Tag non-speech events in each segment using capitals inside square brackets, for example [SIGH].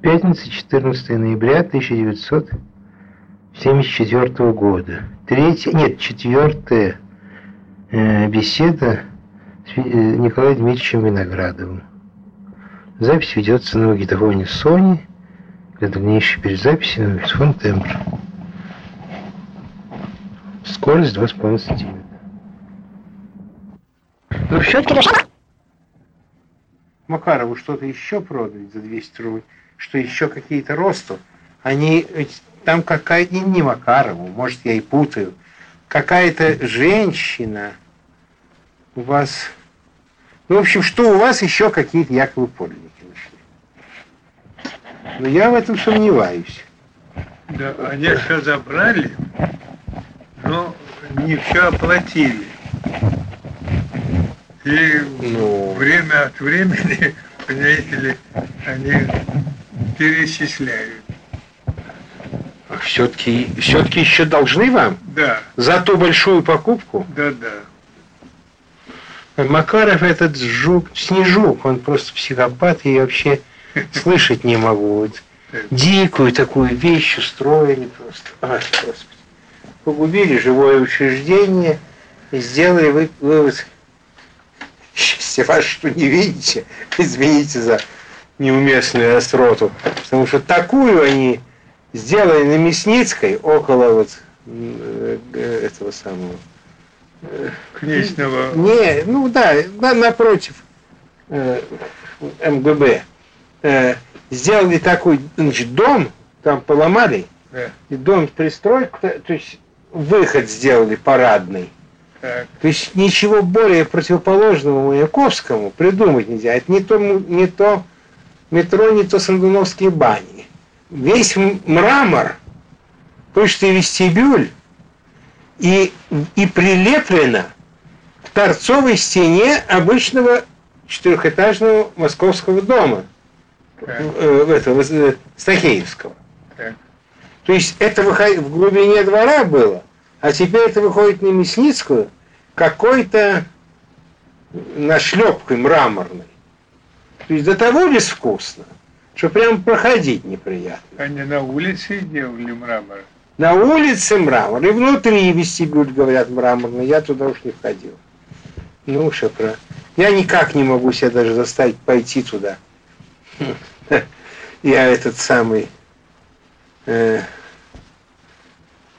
Пятница, 14 ноября 1974 года. Третья, нет, четвертая э, беседа с э, Николаем Дмитриевичем Виноградовым. Запись ведется на магнитофоне Sony для дальнейшей перезаписи на магнитофон тембр. Скорость 2,5 сантиметра. Ну, все-таки Макарову что-то еще продали за 200 рублей, что еще какие-то росту. Они, там какая-то, не Макарову, может, я и путаю, какая-то женщина у вас, ну, в общем, что у вас еще какие-то якобы подлинники нашли. Но я в этом сомневаюсь. Да, они все забрали, но не все оплатили. И Ну. время от времени, [LAUGHS] понимаете ли, они перечисляют. Все-таки все еще должны вам Да, за ту большую покупку. да, да. Макаров этот жук, снежук, он просто психопат, и я вообще [LAUGHS] слышать не могу. Вот дикую такую вещь устроили просто. Ай, Господи. Погубили живое учреждение и сделали вы, вывод. [LAUGHS] Счастье ваше, что не видите. Извините за неуместную остроту. Потому что такую они сделали на Мясницкой, около вот э, э, этого самого Книжного. не, ну да, да напротив э, МГБ. Э, сделали такой, значит, дом, там поломали, Да, и дом пристроить, то, то есть выход сделали парадный. так, То есть ничего более противоположного Маяковскому придумать нельзя. Это не то, не то метро, не то Сандуновские бани. Весь мрамор, пышный вестибюль, и, и прилеплено к торцовой стене обычного четырехэтажного московского дома, так, э, этого, э, Стахеевского. так. То есть это выходи- в глубине двора было, а теперь это выходит на Мясницкую какой-то нашлепкой мраморной. То есть до того безвкусно, что прям проходить неприятно. Они на улице делали мрамор. На улице мрамор, и внутри вестибюль, говорят, мраморный, я туда уж не входил. Ну уж я никак не могу себя даже заставить пойти туда. [LAUGHS] Я этот самый... э,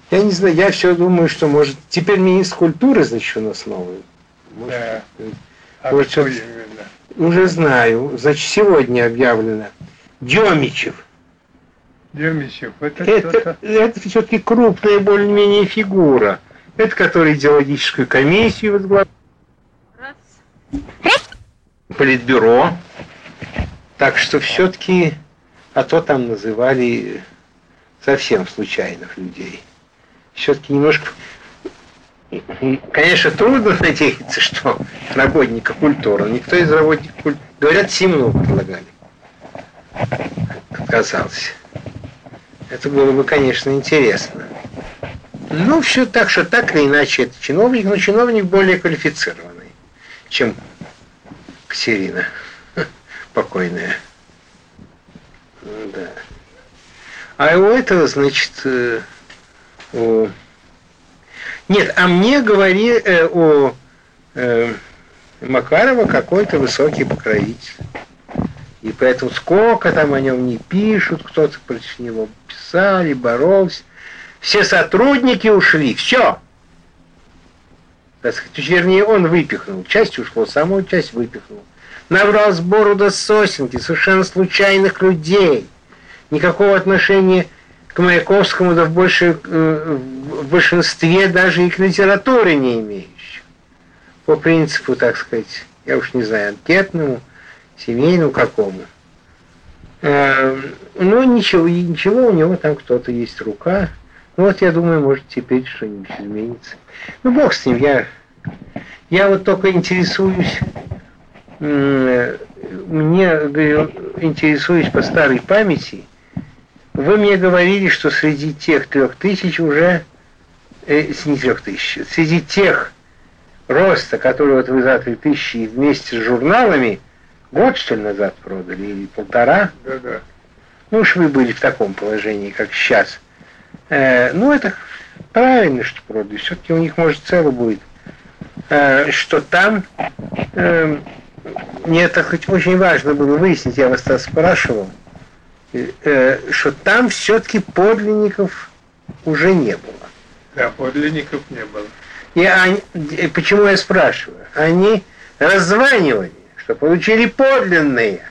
я не знаю, я все думаю, что может... Теперь министр культуры, значит, у нас новый. Может, Да. э, А Вот кто что- именно? Уже знаю. Значит, сегодня объявлено. Демичев. Демичев, это, Это, это все-таки крупная более-менее фигура. Это который идеологическую комиссию возглавляет. Политбюро. Так что все-таки, а то там называли совсем случайных людей. Все-таки немножко... Конечно, трудно надеяться, что работника культуры. Никто из работников культуры... Говорят, Симонову предлагали. Отказался. Это было бы, конечно, интересно. Ну, все так, что так или иначе это чиновник, но чиновник более квалифицированный, чем Катерина покойная. Да. А у этого, значит, э, у- нет, а мне говори э, о э, Макарова какой-то высокий покровитель. И поэтому сколько там о нем не пишут, кто-то против него писали, боролся. Все сотрудники ушли, все. Так сказать, вернее, он выпихнул. Часть ушло, самую часть выпихнул. Набрал сбору до сосенки, совершенно случайных людей. Никакого отношения к Маяковскому, да в, больше, э, в большинстве даже и к литературе не имеющих. По принципу, так сказать, я уж не знаю, анкетному, семейному какому. Э, Ну, ничего, ничего, у него там кто-то есть рука. Ну, вот я думаю, может, теперь что-нибудь изменится. Ну, бог с ним, я, я вот только интересуюсь, м, мне, говорю, интересуюсь по старой памяти. Вы мне говорили, что среди тех трех тысяч уже, э, не трех тысяч, среди тех роста, который вот вы за три тысячи вместе с журналами, год, что ли, назад продали, или полтора, Да-да. Ну уж вы были в таком положении, как сейчас. Э, ну, это правильно, что продали. Все-таки у них, может, цело будет. Э, что там, э, мне это хоть очень важно было выяснить, я вас тогда спрашивал, что там все-таки подлинников уже не было. Да, подлинников не было. И они, почему я спрашиваю? Они раззванивали, что получили подлинные.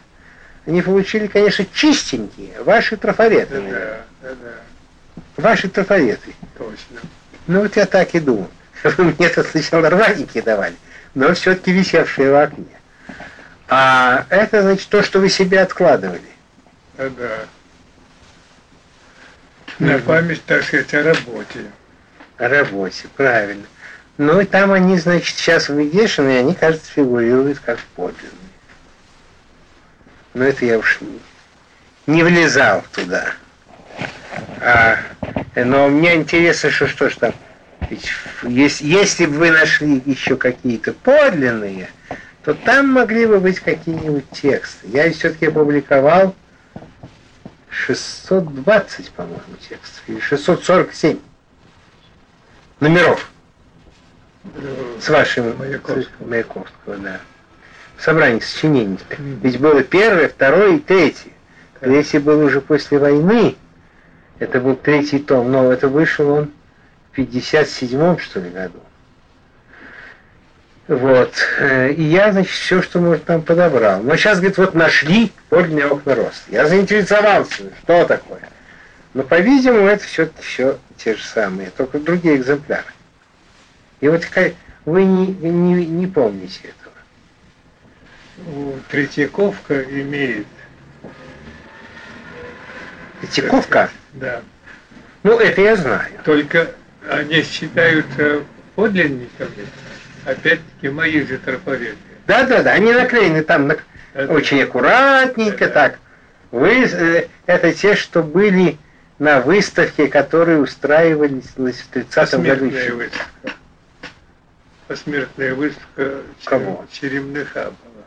Они получили, конечно, чистенькие, ваши трафареты. Да, да, да. Ваши трафареты. Точно. Ну вот я так и думал. [LAUGHS] Вы мне тут сначала рваники давали, но все-таки висевшие в окне. А это значит то, что вы себе откладывали. Да, да. На память, так сказать, о работе. О работе, правильно. Ну и там они, значит, сейчас вывешены, и они, кажется, фигурируют как подлинные. Но это я уж не, не влезал туда. А, но мне интересно, что что ж там, ведь если, если бы вы нашли еще какие-то подлинные, то там могли бы быть какие-нибудь тексты. Я все-таки опубликовал 620, по-моему, текстов, или 647 номеров с вашим Маяковского. Маяковского, да. Собрание сочинений. Ведь было первое, второе и третье. Третий был уже после войны. Это был третий том, но это вышел он в 57-м, что ли, году. Вот. Э, И я, значит, все, что может, там подобрал. Но сейчас, говорит, вот нашли подлинный окна роста. Я заинтересовался, что такое. Но, по-видимому, это все-таки все те же самые, только другие экземпляры. И вот вы не, не, не помните этого. Третьяковка имеет. Третьяковка? Да. Ну, это я знаю. Только они считаются подлинниками, опять-таки мои же трафареты. Да-да-да, они наклеены там на- Это- очень аккуратненько Да. так. Вы, э, это те, что были на выставке, которые устраивались в 30-м году. Выставка. Посмертная выставка Кого? Черемныха была.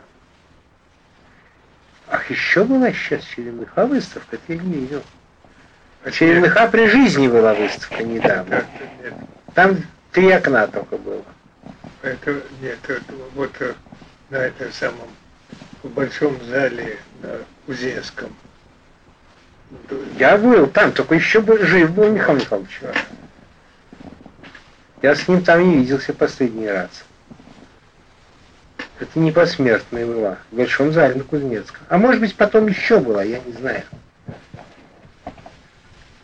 Ах, еще была сейчас Черемныха выставка, это я не видел. А Черемныха при жизни была выставка недавно. Там три окна только было. Это нет, это вот э, на этом самом в большом зале на Кузенском. Я был там, только еще был, жив был Михаил Михайлович. Я с ним там не виделся последний раз. Это не посмертная была, в Большом зале на Кузнецком. А может быть потом еще была, я не знаю.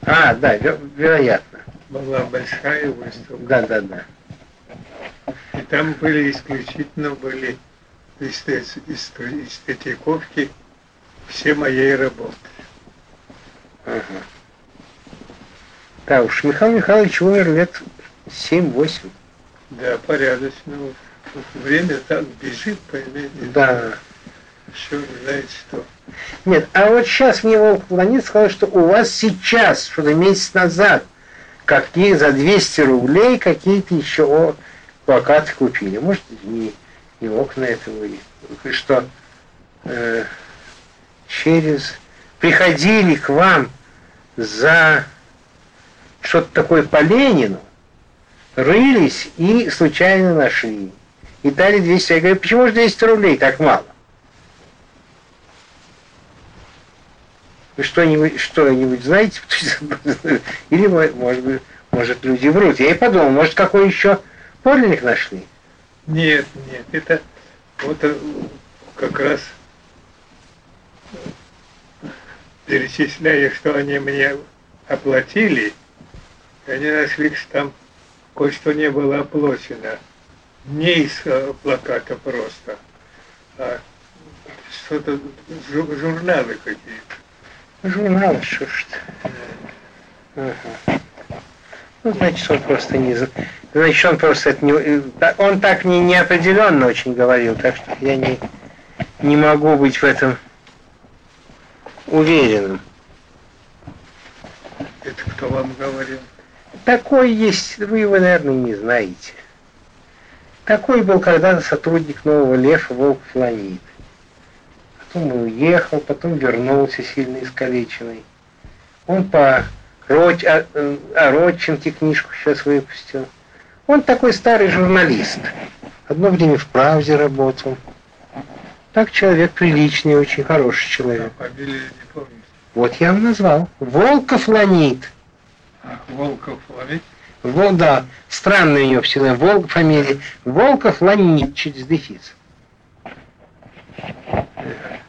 А, да, ве- вероятно. Была большая выставка. Да, да, да. И там были исключительно были из, из, из, из Третьяковки все моей работы. Ага. Да уж, Михаил Михайлович умер лет 7-8. Да, порядочно. Время так бежит, поймете. Да. Еще знаете что. Нет, а вот сейчас мне Волк Планет сказал, что у вас сейчас, что-то месяц назад, какие за 200 рублей какие-то еще плакаты купили. Может, не, не окна это были. Вы что, э, через... Приходили к вам за что-то такое по Ленину, рылись и случайно нашли. И дали 200. Я говорю, почему же 200 рублей так мало? Вы что-нибудь, что-нибудь знаете? [LAUGHS] Или, мо- может быть, может, люди врут. Я и подумал, может, какой еще подлинник нашли? Нет, нет, это вот э, как раз перечисляя, что они мне оплатили, они нашли, что там кое-что не было оплачено. Не из э, плаката просто, а что-то, жу- журналы какие-то. Журнал, что ж ты. Ага. Ну, значит, он просто не... Значит, он просто это не... э, Он так не неопределенно очень говорил, так что я не, не могу быть в этом уверенным. Это кто вам говорил? Такой есть, вы его, наверное, не знаете. Такой был когда-то сотрудник нового Леfa Волк Фланит. потом уехал, потом вернулся сильно искалеченный. Он по Роч, а, о а Родченке книжку сейчас выпустил. Он такой старый журналист. Одно время в «Правде» работал. Так человек приличный, очень хороший человек. А фамилию не помню. Вот я вам назвал. Волков Ланит. Ах, Волков Ланит? Вол, да, странная у него всегда Волк фамилия. Волков Ланит через дефис.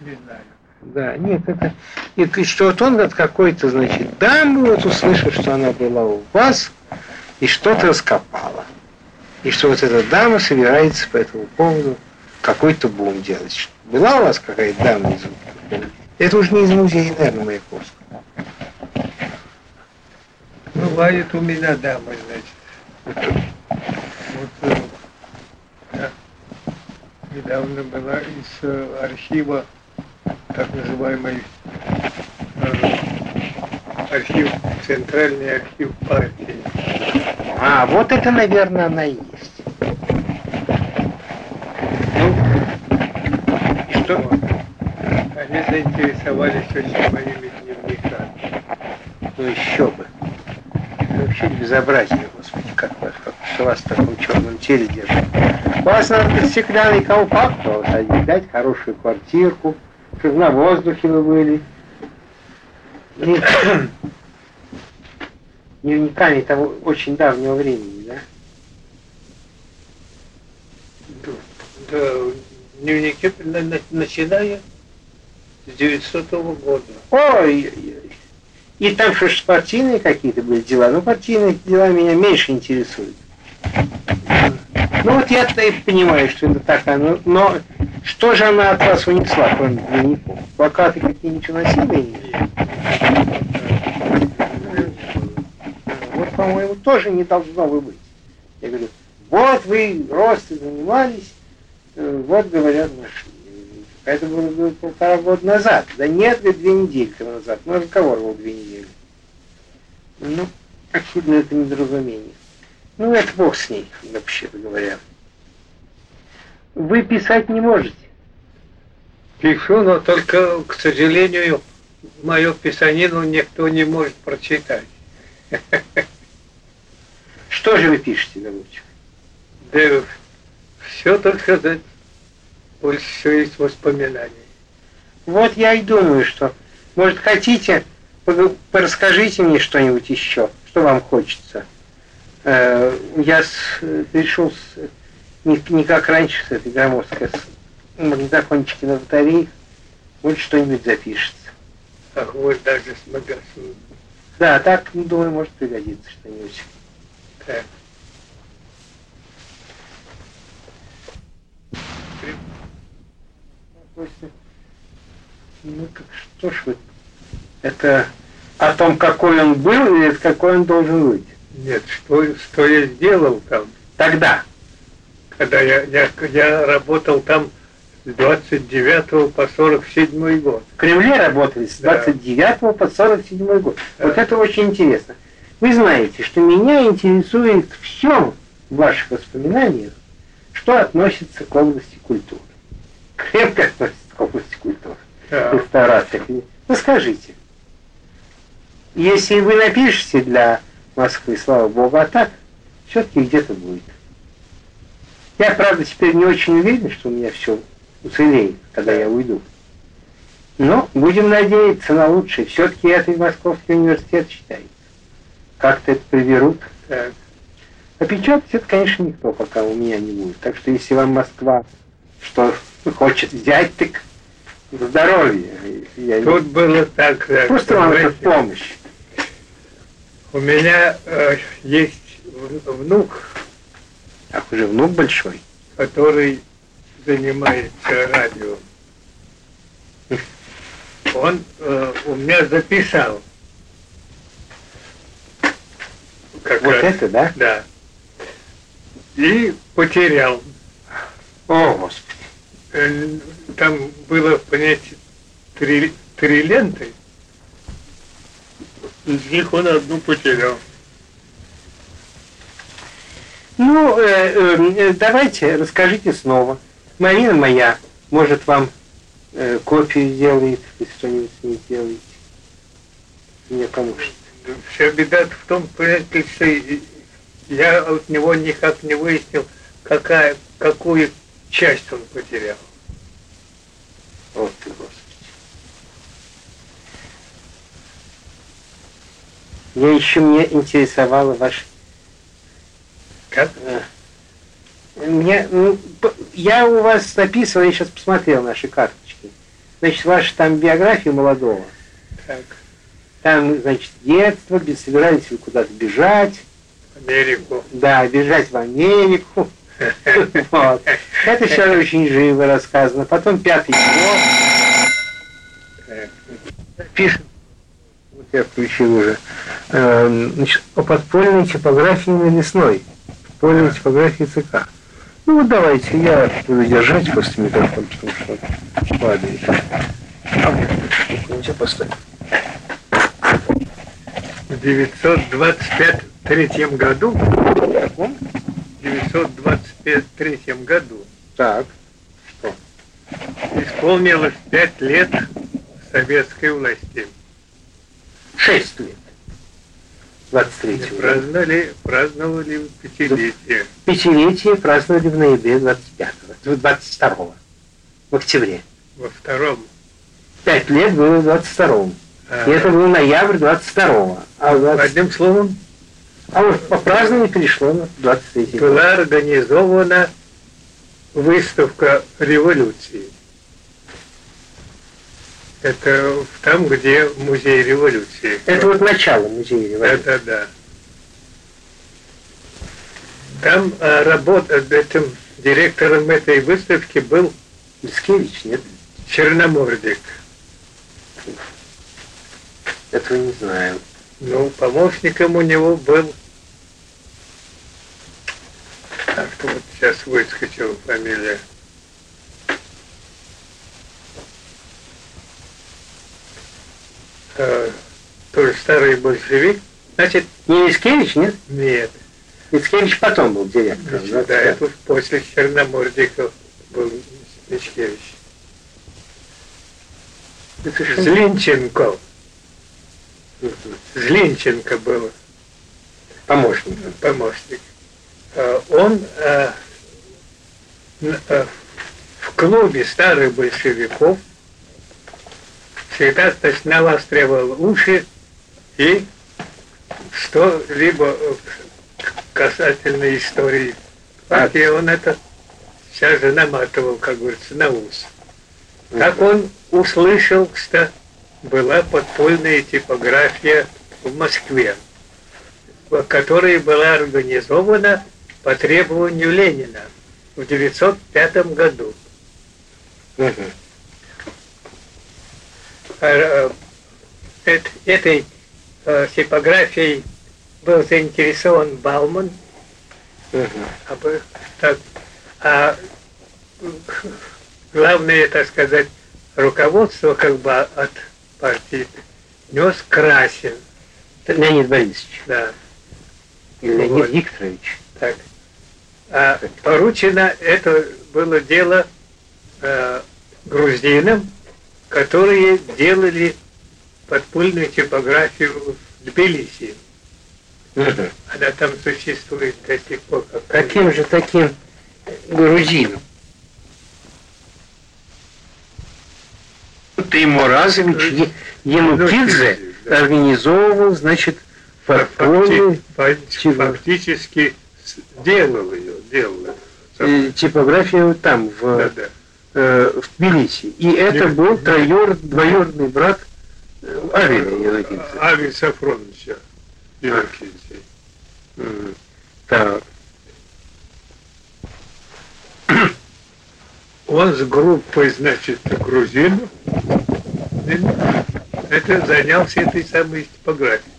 Не знаю. Да, нет, это... И что вот он от какой-то, значит, дамы, вот услышал, что она была у вас, и что-то раскопала. И что вот эта дама собирается по этому поводу какой-то бум делать. Была у вас какая-то дама из Это уже не из музея, наверное, Маяковского. Бывает у меня дама, значит. Вот э, я недавно была из э, архива так называемый э, архив, центральный архив партии. А, вот это, наверное, она и есть. Ну, что? Они заинтересовались очень моими дневниками. Ну еще бы. Это вообще безобразие, господи, как вас, как что вас в таком черном теле держит. Вас надо стеклянный колпак посадить, дать хорошую квартирку, чтобы на воздухе вы были. Дневниками [COUGHS] того очень давнего времени, да? Да, дневники начиная с 900 года. Ой, и там что ж партийные какие-то были дела. Ну, партийные дела меня меньше интересуют. Ну вот я-то и понимаю, что это так, но, но что же она от вас унесла, кроме дневников? Плакаты какие-нибудь носили? Вот, по-моему, тоже не должно бы быть. Я говорю, вот вы росты занимались, э, вот, говорят, нашли. Это было, полтора года назад. Да нет, говорит, две недели назад. Ну, разговор был две недели. Ну, очевидно, это недоразумение. Ну, это бог с ней, вообще-то говоря. Вы писать не можете. Пишу, но только, к сожалению, мою писанину никто не может прочитать. [LAUGHS] Что же вы пишете, голубчик? Да все только да, больше всего есть воспоминания. Вот я и думаю, что, может, хотите, расскажите мне что-нибудь еще, что вам хочется. Э, я пришел с не, не как раньше с этой громоздкой, с магнитофончики на батарее, вот что-нибудь запишется. Ах, вот даже с магазином. Да, так, ну, думаю, может пригодиться что-нибудь. Так. Ну так что ж вы, это о том, какой он был или какой он должен быть? Нет, что, что я сделал там. Тогда когда я, я, я работал там с 29 по 47 год. В Кремле работали с 29 да. по 47 год. Да. Вот это очень интересно. Вы знаете, что меня интересует все в ваших воспоминаниях, что относится к области культуры. Крепко относится к области культуры. Да. Реставрация. Ну скажите, если вы напишете для Москвы, слава богу, а так, все-таки где-то будет. Я, правда, теперь не очень уверен, что у меня все уцелеет, когда я уйду. Но будем надеяться на лучшее. Все-таки это Московский университет считается. Как-то это приберут. Так. А печатать это, конечно, никто пока у меня не будет. Так что если вам Москва что хочет взять, так здоровье. Я Тут не... было так. Просто вам это помощь. У меня э, есть внук, Ах, уже внук большой. Который занимается радио. Он э, у меня записал. Как вот раз, это, да? Да. И потерял. О, Господи. Э, там было, понять, три, три ленты. Из них он одну потерял. Ну, э, э, давайте, расскажите снова. Марина моя может вам э, копию делает, вы что-нибудь не делаете. Мне поможет. Вся беда в том, понимаете, что я от него никак не выяснил, какая, какую часть он потерял. Вот ты, Господи. Я еще мне интересовало ваш... Как? Мне, ну, я у вас написал, я сейчас посмотрел наши карточки. Значит, ваша там биография молодого. Так. Там, значит, детство, собирались вы куда-то бежать. Америку. Да, бежать в Америку. [LAUGHS] Вот. Это все очень живо рассказано. Потом пятый год. Пишет. Вот я включил уже. Эм, значит, о подпольной типографии на лесной. Подпольной типографии ЦК. Ну вот давайте, я буду держать просто микрофон, потому что падает. А вот, поставь. В 923 году, В 923 году Так. Что? исполнилось пять лет советской власти. Шесть лет. 23 Праздновали, праздновали пятилетие. Пятилетие праздновали в ноябре 25-го, 22-го, в октябре. Во втором. Пять лет было в 22-м. а, И это был ноябрь 22-го. А, в 20 Одним словом, а вот по празднованию перешло на 23 год. была организована выставка революции. Это там, где музей революции. Это вот начало музея революции. Это да. Там а, работа, этим директором этой выставки был Мицкевич, нет? Черномордик. Этого не знаю. Ну, помощником у него был как-то вот сейчас выскочила фамилия. Э, тоже старый большевик. Значит, Не Мицкевич, нет? нет. Мицкевич потом был директором. Да, да? это уж после Черномордика был Мичкевич. Это что? Злинченко. Злинченко был Помощник. помощник. Э, Он э, э, в клубе старых большевиков всегда значит, навостривал уши и что-либо э, касательно истории партии, он это сейчас же наматывал, как говорится, на ус. Как он услышал, что была подпольная типография в Москве, в которой была организована по требованию Ленина в 1905 году. Мгм. Э, эт- Этой э, типографией был заинтересован Бауман, Мгм. а, главное, так сказать, руководство как бы от партии нес Красин, Леонид Борисович. да, Или Леонид Вот. Викторович. так. А поручено это было дело э, грузинам, которые делали подпольную типографию в Тбилиси. Мгм. Она там существует до сих пор. Как Каким же таким грузином? Теймуразович Е- Янукидзе да. организовывал, значит, Факти- подпольную фа- Чего? фактически делал ее, делал. э, типографию там, в, Да, да. Э, в Тбилиси. И это Не- был троюр, двоюродный брат э, Авеля Янукидзе. Ави Сафроновича. Мгм. Так. Он с группой, значит, грузинов это занялся этой самой типографией.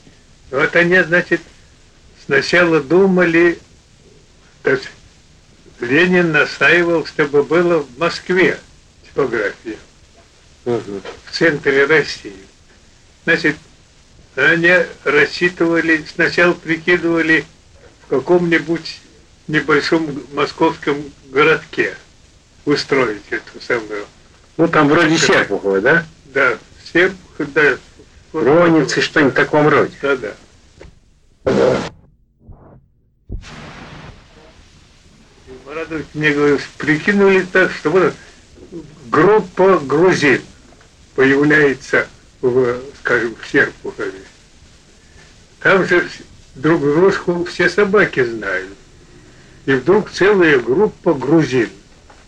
Вот они, значит, сначала думали, то есть Ленин настаивал, чтобы было в Москве типография, в центре России. Значит, они рассчитывали, сначала прикидывали в каком-нибудь небольшом московском городке устроить эту самую Ну, там вроде Серпухова, да? Да, Серпухова, да. Ронницы, что-нибудь в таком роде. Да, да. Марадович мне говорил, прикинули так, что вот группа грузин появляется в, скажем, в Серпухове. Там же друг дружку все собаки знают. И вдруг целая группа грузин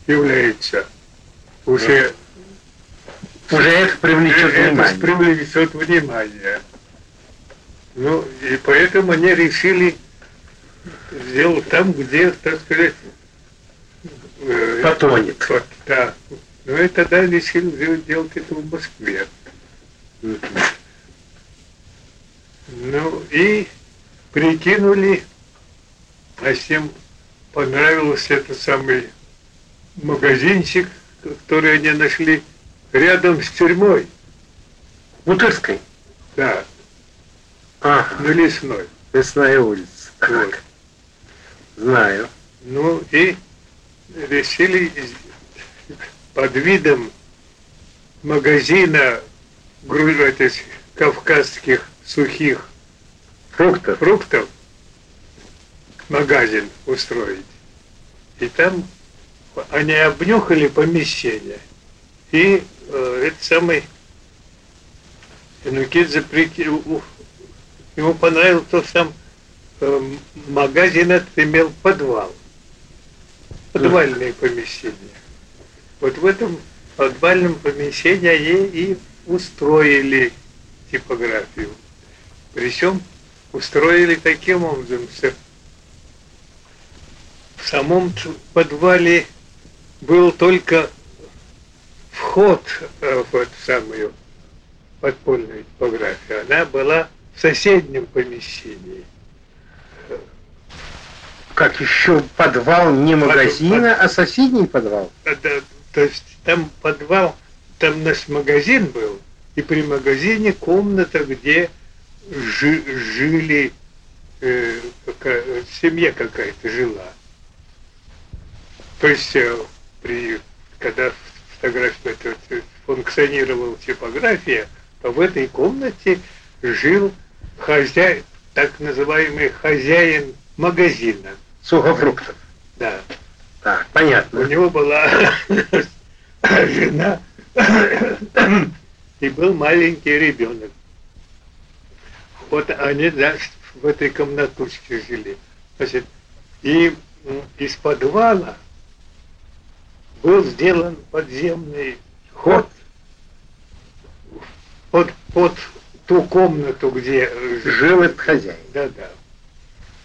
является уже уже это привлечет это внимание. привлечет внимание. Ну, и поэтому они решили сделать там, где, так сказать, потонет. Вот, да. Ну и тогда решили делать это в Москве. Ну и прикинули, а всем понравился этот самый магазинчик, который они нашли рядом с тюрьмой. Бутырской? Да. Ага. На Лесной. Лесная улица. Вот. Знаю. Ну и решили под видом магазина этих кавказских сухих фруктов, фруктов магазин устроить. И там они обнюхали помещение. И э, этот самый Инукидзе прикинул, ему понравилось то, что там э, магазин этот имел подвал. Подвальные помещения. Вот в этом подвальном помещении они и устроили типографию. Причем устроили таким образом, что в самом подвале был только вход э, в эту самую подпольную типографию. Она была в соседнем помещении. Как еще подвал не магазина, под, а соседний подвал? Да, то есть там подвал, там наш магазин был, и при магазине комната, где жи, жили, э, какая, семья какая-то жила. То есть э, при, когда фотография это, функционировала типография, то в этой комнате жил хозяин, так называемый хозяин магазина. Сухофруктов. Да. Так, понятно. У него была [LAUGHS] жена и был маленький ребенок. Вот они да, в этой комнатушке жили. Значит, и из подвала был сделан подземный ход под, под ту комнату, где жил этот хозяин. Да, да.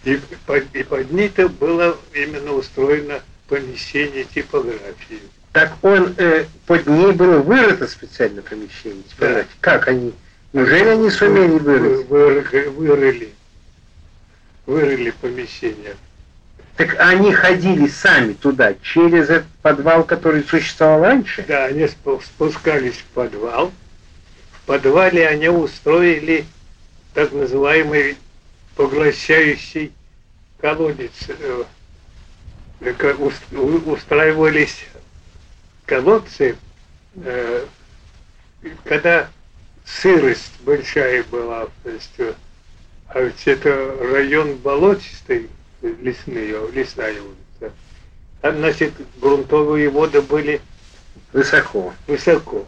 И под, и под ней-то было именно устроено помещение типографии. Так он э, под ней было вырыто специально помещение типографии. Да. Как они? Неужели они сумели вырыть? Вы, вырыли. Вырыли помещение. Так они ходили сами туда, через этот подвал, который существовал раньше? Да, они спускались в подвал. В подвале они устроили так называемый поглощающий колодец. Э, устраивались колодцы, э, когда сырость большая была, то есть, э, а ведь это район болотистый, лесные, лесная улица. Там, значит, грунтовые воды были высоко. Высоко.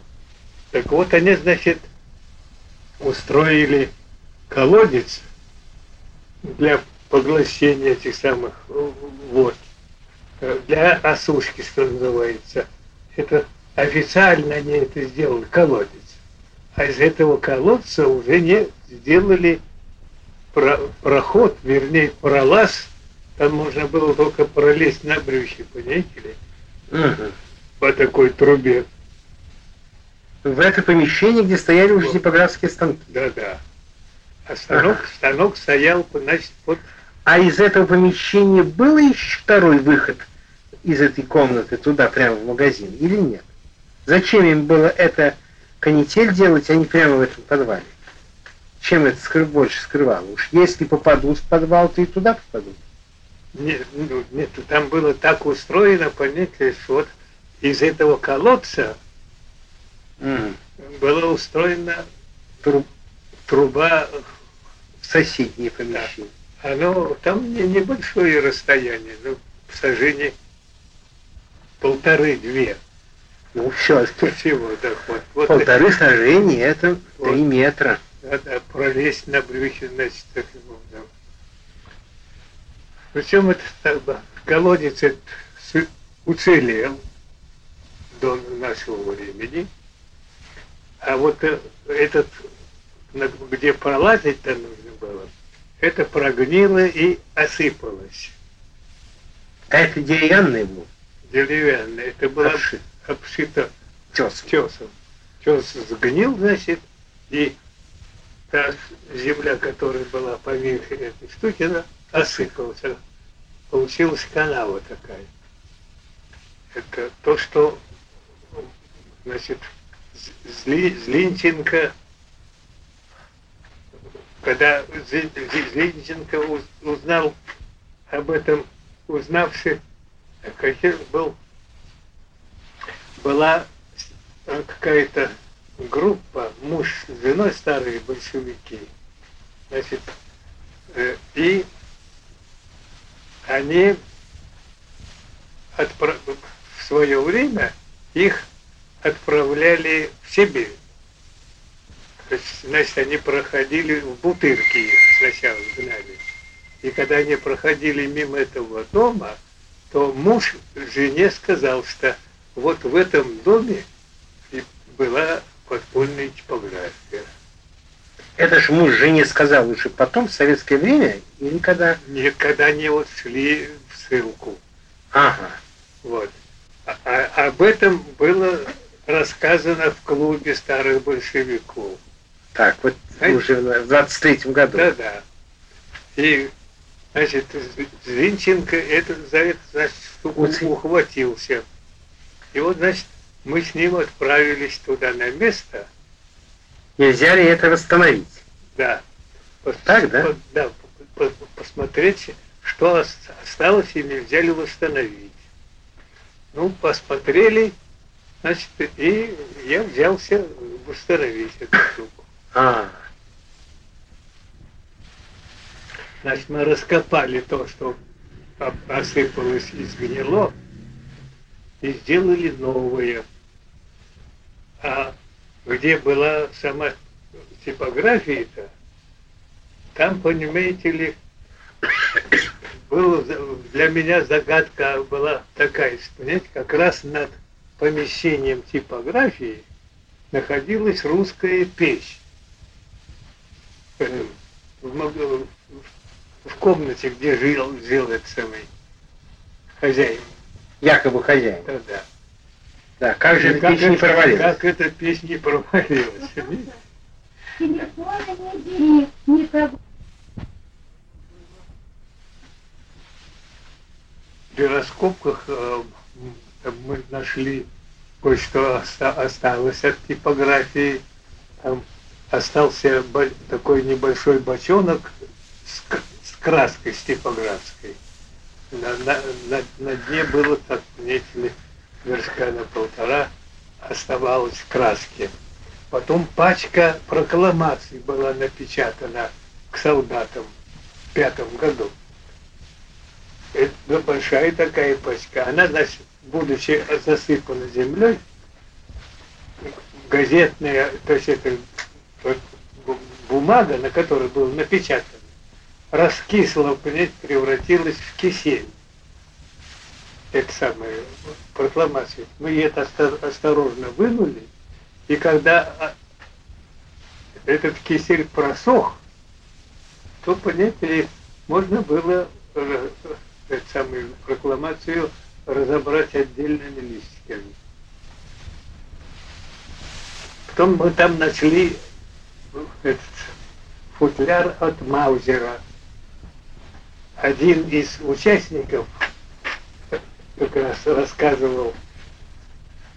Так вот они, значит, устроили колодец для поглощения этих самых вод, для осушки, что называется. Это официально они это сделали, колодец. А из этого колодца уже не сделали про, проход, вернее, пролаз там можно было только пролезть на брюхе, понимаете ли? Угу. По такой трубе. В это помещение, где стояли уже типографские станки. Да, да. А станок, ага. станок стоял, значит, под... А из этого помещения был еще второй выход из этой комнаты туда, прямо в магазин, или нет? Зачем им было это канитель делать, а не прямо в этом подвале? Чем это скры больше скрывало? Уж если попадут в подвал, то и туда попадут. Нет, ну, нет, там было так устроено, понимаете, что вот из этого колодца Мгм. была устроена Тру- труба, в соседнее помещение. Оно там не- небольшое расстояние, ну, в сажении полторы-две Ну, все, всего доход. Вот полторы сажения, это Вот. три метра. Надо пролезть на брюхе, значит, так ему, да. Причем этот так бы, колодец этот уцелел до нашего времени. А вот э, этот, где пролазить-то нужно было, это прогнило и осыпалось. А это деревянный был, Деревянное. Это было обшит, обшито тесом. тесом. Тес сгнил, значит, и та земля, которая была поверх этой штуки, она осыпалась. Получилась канава такая. Это то, что, значит, Зли, Злинченко, когда уз- узнал об этом, узнавший, каких был, была э, какая-то группа, муж с женой старые большевики, значит, э, и они отпра- в свое время их отправляли в Сибирь. То есть, значит, они проходили в Бутырки их сначала гнали. И когда они проходили мимо этого дома, то муж жене сказал, что вот в этом доме была подпольная типография. Это ж муж жене сказал уже потом, в советское время, или когда... Никогда они вот шли в ссылку. Ага. Вот. А- а- об этом было рассказано в клубе старых большевиков. Так, вот Знаете? уже в 23-м году. Да-да. И, значит, Звинченко это, за это, значит, Уци- ухватился. И вот, значит, мы с ним отправились туда на место, И взяли это восстановить. да. Пос- Так, да? по- да, по- по- посмотреть, что ос- осталось, и не взяли восстановить. Ну, посмотрели, значит, и я взялся восстановить эту штуку. А, Значит, мы раскопали то, что осыпалось и сгнило, и сделали новое. А где была сама типография-то, там, понимаете ли, было, для меня загадка была такая, понимаете, как раз над помещением типографии находилась русская печь. В в комнате, где жил, жил этот самый хозяин. якобы хозяин. Да, да. Да, как же эта печь [LAUGHS] не провалилась? Как эта печь не провалилась. Телефона не бери, никого. При раскопках э, мы нашли кое-что оста- осталось от типографии. Там остался такой небольшой бочонок с, краской, с типографской. На, на- на- на дне было, так, понимаете ли, вершка на полтора оставалось краски. Потом пачка прокламаций была напечатана к солдатам в пятом году. Это большая такая пачка. Она, значит, будучи засыпана землей, газетная, то есть это бу- бумага, на которой было напечатано, раскисла, превратилась в кисель. Это самое, прокламация. Мы это осторожно вынули, и когда а, этот кисель просох, то, понимаете, можно было э, эту самую прокламацию разобрать отдельными листиками. Потом мы там нашли этот футляр от Маузера. Один из участников как раз рассказывал,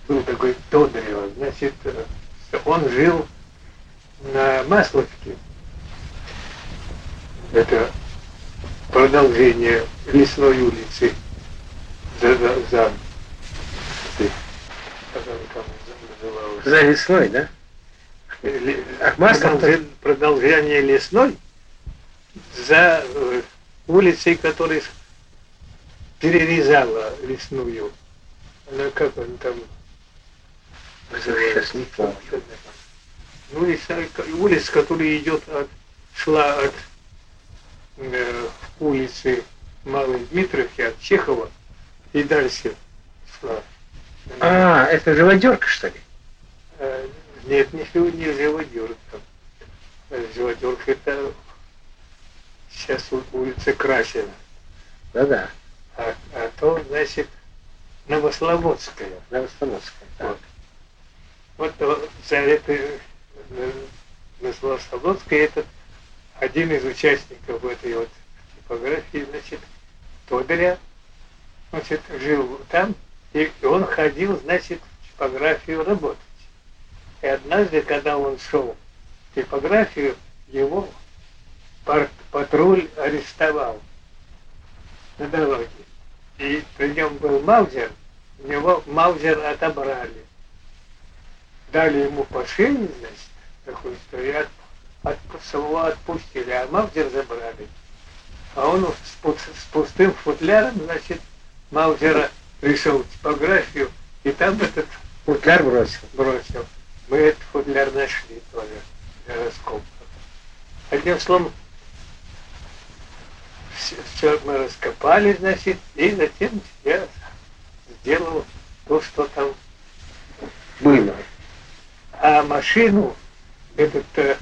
был такой Тодорева, значит, э, он жил на Масловке. Это продолжение лесной улицы за, за, за. За весной, да? Продолжи- Продолжение лесной за э, улицей, которая перерезала лесную. Она как он там называется? Сейчас не помню. Ну, улица, которая идет от, шла от э, улицы Малой Дмитровки, от Чехова и дальше шла. А, это живодерка, что ли? Нет, не, не живодерка. Живодерка это сейчас у- улица Красина. Да-да, А, а то, значит, Новослободская. Новостановская. Вот. Вот э, за это э, Новослободская это один из участников этой вот типографии, значит, Тодоря, значит, жил там, и он ходил, значит, в типографию работать. И однажды, когда он шел в типографию, его патруль арестовал на дороге. И при нем был Маузер, у него Маузер отобрали. Дали ему по значит, такой, что и от, от, его отпустили, а Маузер забрали. А он с, с пустым футляром, значит, Маузера пришел в типографию, и там этот Футляр бросил. бросил. Мы этот футляр нашли тоже для раскопок. Одним словом, все, мы раскопали, значит, и затем я сделал то, что там. Было. А машину, этот э,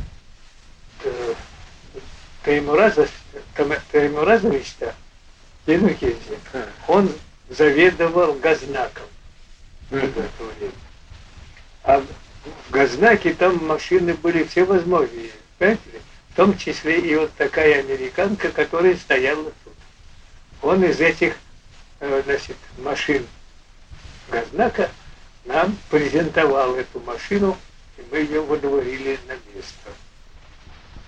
э, Таймуразов, Таймуразович-то, А. он заведовал газнаком в это время. А в Газнаке там машины были всевозможные, понимаете ли? В том числе и вот такая американка, которая стояла тут. Он из этих, э, значит, машин Газнака нам презентовал эту машину, и мы ее водворили на место.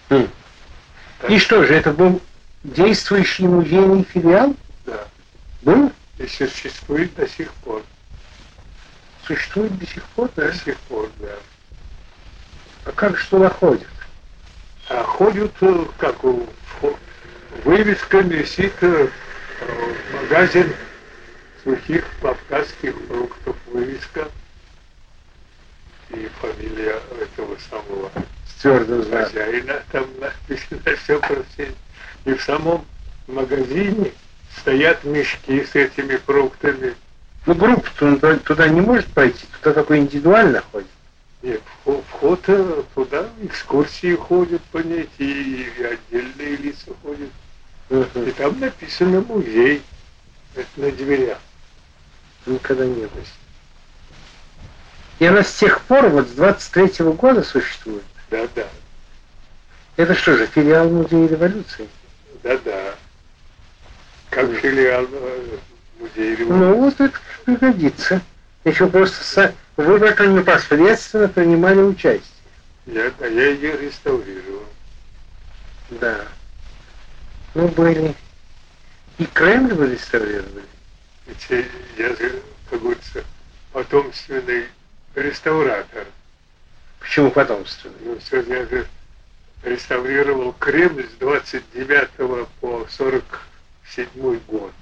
М. Так, И что же, это был действующий музейный филиал? Да, Был? и существует до сих пор. Существует до сих пор, да? До сих пор, да. А как же туда ходят? А ходят, э, как вывеска висит э, э, магазин сухих кавказских фруктов, вывеска и фамилия этого самого С твердым знаком. хозяина, там написано [LAUGHS] все про все. И в самом магазине стоят мешки с этими фруктами. Ну, группа туда, туда не может пройти, туда только индивидуально ходит. Нет, вход, э, туда, экскурсии ходят по ней, и, отдельные лица ходят. И там написано музей. Это на дверях. Никогда не было. И она с тех пор, вот с 23 года существует. Да-да, Это что же, филиал музея революции? да-да. Как филиал Ну, вот это пригодится. Еще просто в этом непосредственно принимали участие. Я, да, я ее реставрировал. Да. Ну, были. И Кремль вы реставрировали. Ведь я же, как говорится, потомственный реставратор. Почему потомственный? Ну, все, я же реставрировал Кремль с 29 по 47 год.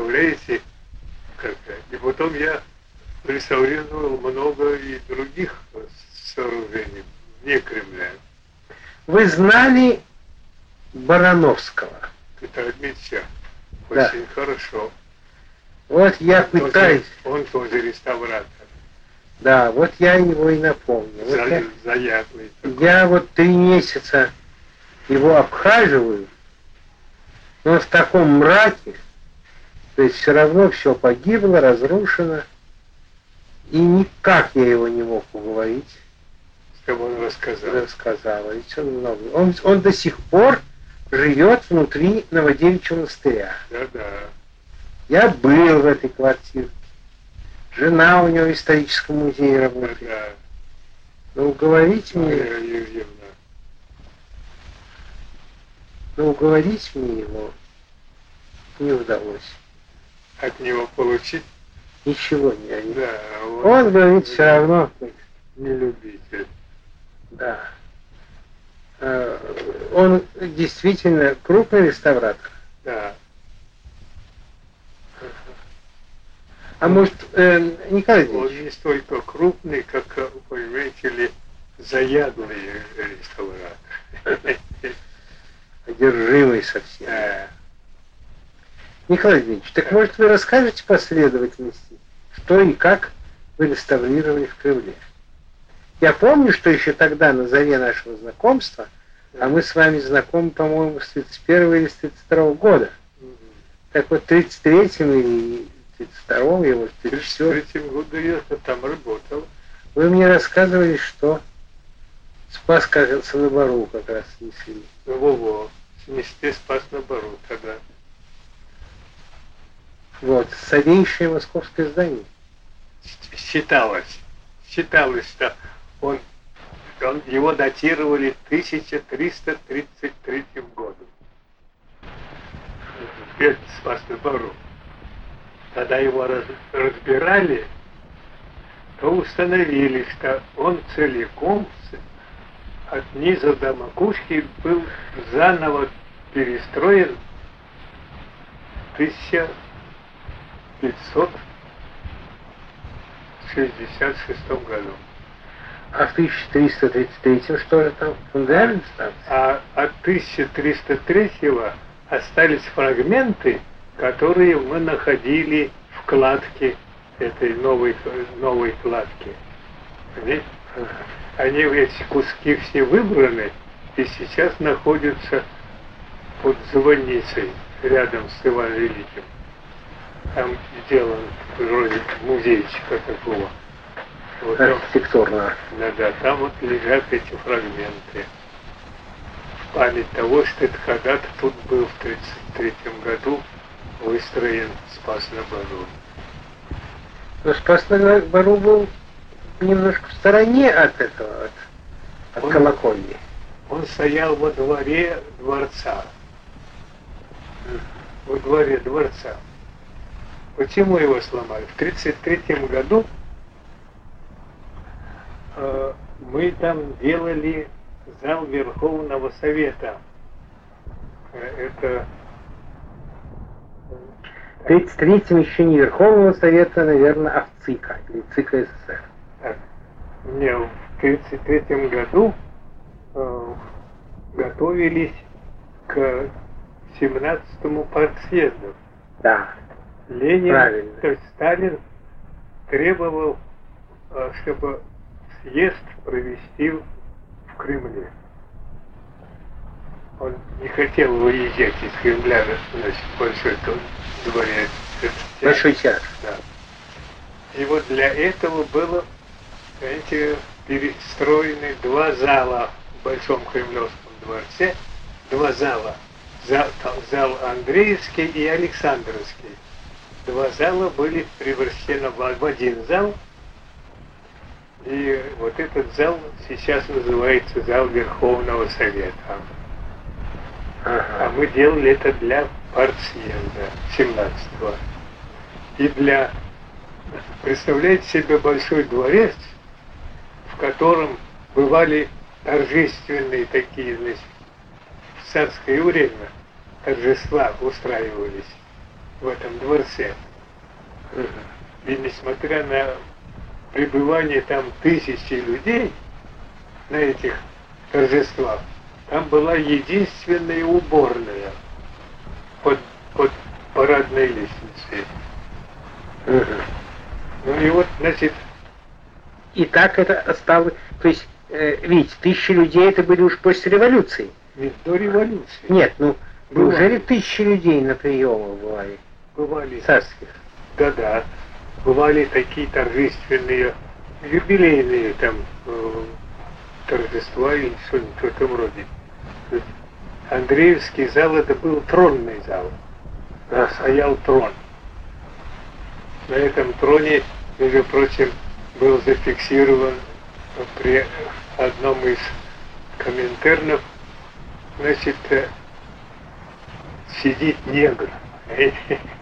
Представляете, как это? И потом я реставрировал много и других сооружений вне Кремля. Вы знали Барановского. Петра Дмитриевича Да. очень хорошо. Вот я Тоже- пытаюсь. он тоже реставратор. Да, вот я его и напомню. Вот я, За- заядлый такой. я вот три месяца его обхаживаю, но он в таком мраке, то есть все равно все погибло, разрушено, и никак я его не мог уговорить, чтобы он рассказал. рассказал. Ведь он, много. он, он до сих пор живет внутри Новодевичьего монастыря. Да-да. Я был в этой квартире. Жена у него в историческом музее работает. Да-да. Ну, уговорите Мария Юрьевна. ну, уговорить мне его не удалось. От него получить ничего не. Да, Он говорит все равно, не любитель. да. Э, Он действительно крупный реставратор. Да. А может, э, Николай Он Ильич, не столько крупный, как, э, понимаете ли, заядлый реставратор. одержимый совсем. Да. Николай Ильич, так может вы расскажете последовательности, что и как вы реставрировали в Кремле? Я помню, что еще тогда, на заре нашего знакомства, а мы с вами знакомы, по-моему, с 31 или с 32 года. Так вот, в 33-м или 32-м, я вот В 34 третьем году я там работал. Вы мне рассказывали, что Спас, кажется, на Бару как раз снесли. Во-во. Снести спас наоборот тогда. Вот, старейшее московское здание. считалось, считалось, что он, он его датировали 1333 году. Это спас на Бару. Когда его раз- разбирали, то установили, что он целиком от низа до макушки был заново перестроен в 1566 году. А в 1333 что же там? Фундамент ставится? А от 1303 остались фрагменты, которые мы находили в кладке этой новой, новой кладки. Понимаете? Они эти куски все выбраны и сейчас находятся под звонницей рядом с Иваном Великим. Там сделан вроде музейчика такого. Вот Архитектурно. да, да, там вот лежат эти фрагменты. В память того, что это когда-то тут был в 1933 году выстроен Спас на Бару. Но Спас на Бару был немножко в стороне от этого, от, от Он- колокольни. Он стоял во дворе дворца. Во дворе дворца. Почему его сломали? В 1933 году э, мы там делали зал Верховного Совета. Э, Это В 33-м еще не Верховного Совета, наверное, а в ЦИКа, или ЦИКа СССР. Так, не, в 1933 году э, готовились к 17-му партсъезду. Да. Ленин, Правильно. то есть Сталин требовал, э, чтобы съезд провести в Кремле. Он не хотел выезжать из Кремля, значит, большой дворец. Большой театр. Да. И вот для этого было, понимаете, перестроены два зала в Большом Кремлевском дворце. Два зала. Зал, там зал Андреевский и Александровский. Два зала были превращены в один зал. И вот этот зал сейчас называется зал Верховного Совета. А мы делали это для партсъезда 17-го. И для... Представляете себе большой дворец, в котором бывали торжественные такие, значит, в царское время торжества устраивались в этом дворце. И несмотря на пребывание там тысячи людей на этих торжествах, там была единственная уборная под, под парадной лестницей. Ну и вот, значит, И так это осталось. То есть, э, видите, тысячи людей это были уж после революции. ведь до революции Нет, ну, Бывали. неужели тысячи людей на приемах бывали? Бывали, Царских. да-да, бывали такие торжественные, юбилейные там э, торжества или что-нибудь в этом роде. Андреевский зал это был тронный зал. Стоял трон. На этом троне, между прочим, был зафиксирован при одном из коминтернов, значит, э, сидит негр. [LAUGHS]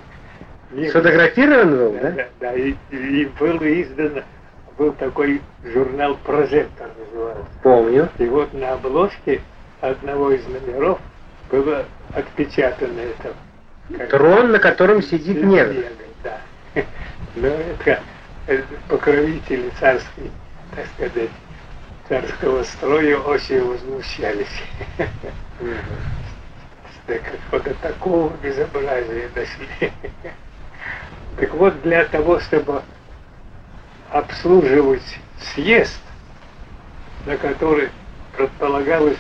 Сфотографирован был, Да, да? да, да, и, и был издан, был такой журнал «Прожектор» назывался. Помню. И вот на обложке одного из номеров было отпечатано это. как- Трон, на котором сидит негр. Да. [LAUGHS] Ну, это, это покровители царской, так сказать, царского строя очень возмущались. Да как вот до такого безобразия дошли. [LAUGHS] Так вот, для того, чтобы обслуживать съезд, на который предполагалось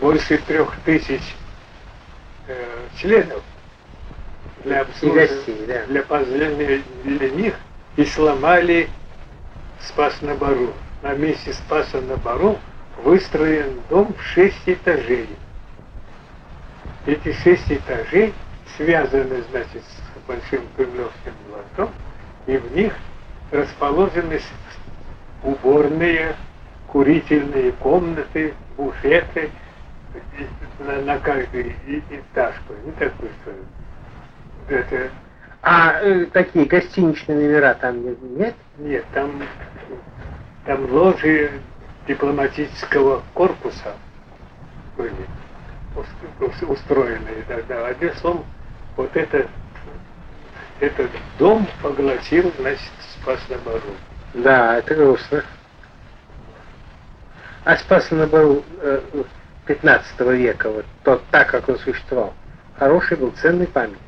больше трех тысяч э, членов, для обслуживания, да. для позволения для них и сломали Спас на Бару. На месте Спаса на Бару выстроен дом в шесть этажей. Эти шесть этажей связаны, значит, с Большим Кремлевским дворцом, и в них расположены уборные, курительные комнаты, буфеты на, на каждый этаж. Не такой, что это А э, такие гостиничные номера там не- нет? нет, там, там ложи дипломатического корпуса были ус- ус- устроенные. Да, да. Одним словом, вот это, этот дом поглотил, значит, спас на бару. Да, это грустно. А Спас на Бару э, 15 века, вот тот так, как он существовал, хороший был, ценный памятник.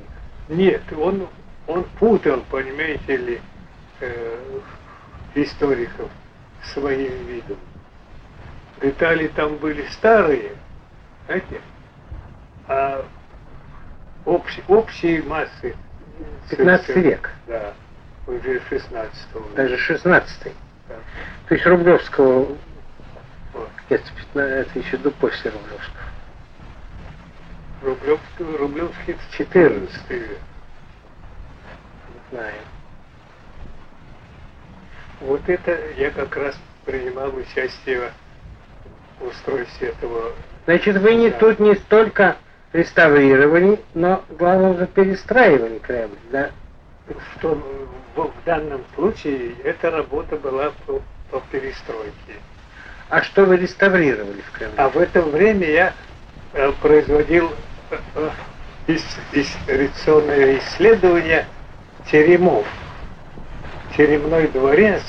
Нет, он, он путал, понимаете ли, э, историков своим видом. Детали там были старые, знаете, а общ- общие массы... 15 совершенно- век. Да, уже 16 Даже 16 Да. То есть Рублевского, Вот. это, 15 это еще до после Рублевского. Рублевский, Рублевский 14 век. Не знаю. Вот это я как раз принимал участие в устройстве этого Значит, вы не Да. тут не столько реставрировали, но главное уже перестраивали Кремль, да? что в, в данном случае эта работа была по, по перестройке. А что вы реставрировали в Кремле? А в это время я э, производил э, э, ис- историческое исследование теремов. Теремной дворец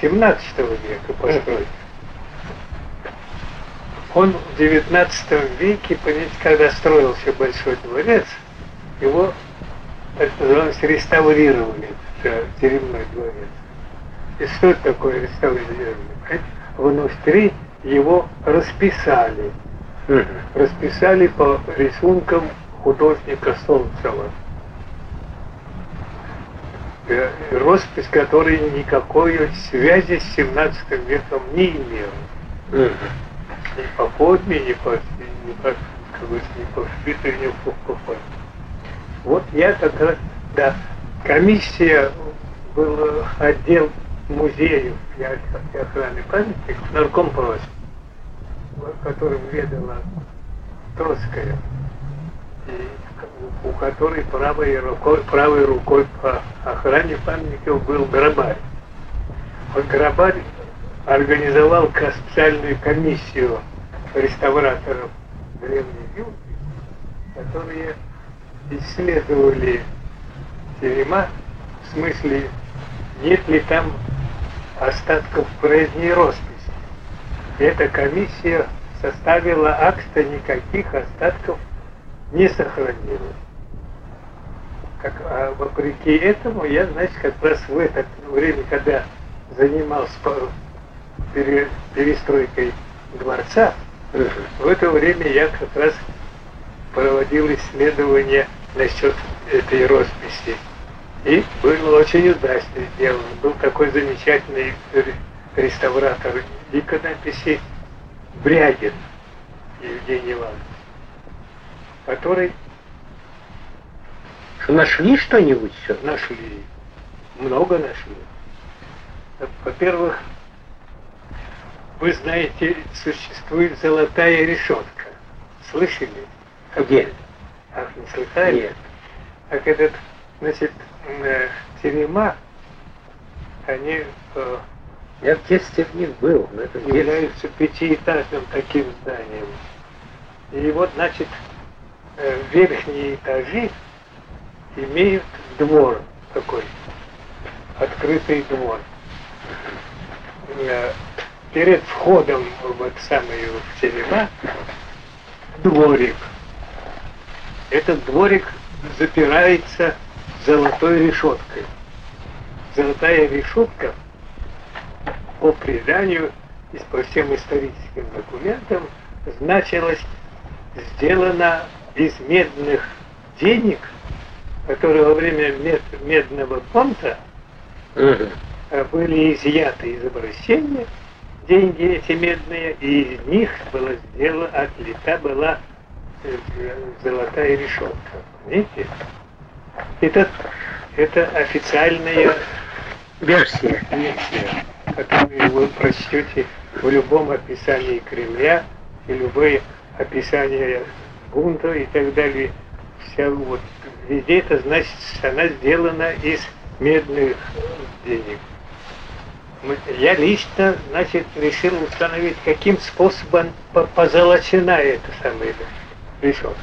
17 века постройки. Он в 19 веке, когда строился Большой дворец, его, так называлось, реставрировали, это теремной дворец. И что это такое реставрирование? Внутри его расписали. Расписали по рисункам художника Солнцева. Э, Роспись, который никакой связи с 17 веком не имел. Мгм. Ни по форме, ни по, ни по, как бы, ни по шрифту, ни по, по форме. Вот я как раз, да, комиссия, был отдел музеев и ох- и охраны памятников, наркомпрос, которым ведала Троцкая, и у которой правой рукой, правой рукой по охране памятников был Грабарь. Вот Грабарь организовал специальную комиссию реставраторов древней юрты, которые исследовали терема, в смысле, нет ли там остатков прежней росписи. Эта комиссия составила акт, что никаких остатков не сохранилось. Как, а вопреки этому я, значит, как раз в это время, когда занимался пере- перестройкой дворца, Мгм. в это время я как раз проводил исследования насчет этой росписи. И был очень удачно сделан. Был такой замечательный ре- реставратор иконописи Брягин Евгений Иванович, который Что, нашли что-нибудь все? нашли, много нашли. Во-первых, вы знаете, существует золотая решетка. Слышали? Где? Ах, не слыхали? Нет. Так этот, значит, э, терема, они э, Я в детстве в них был. но это являются пятиэтажным таким зданием. И вот, значит, э, верхние этажи имеют двор такой, открытый двор. Перед входом в в терема дворик. Этот дворик запирается золотой решеткой. Золотая решетка по преданию и по всем историческим документам значилась сделана из медных денег, которые во время мед- медного понта э, были изъяты из обращения, деньги эти медные, и из них была сделана, отлита была э, золотая решетка. Видите? Это, это официальная Версия. версия, которую вы прочтете в любом описании Кремля и любое описание бунта и так далее. Вся вот везде это значит, она сделана из медных денег. Я лично, значит, решил установить, каким способом по- позолочена эта самая решетка.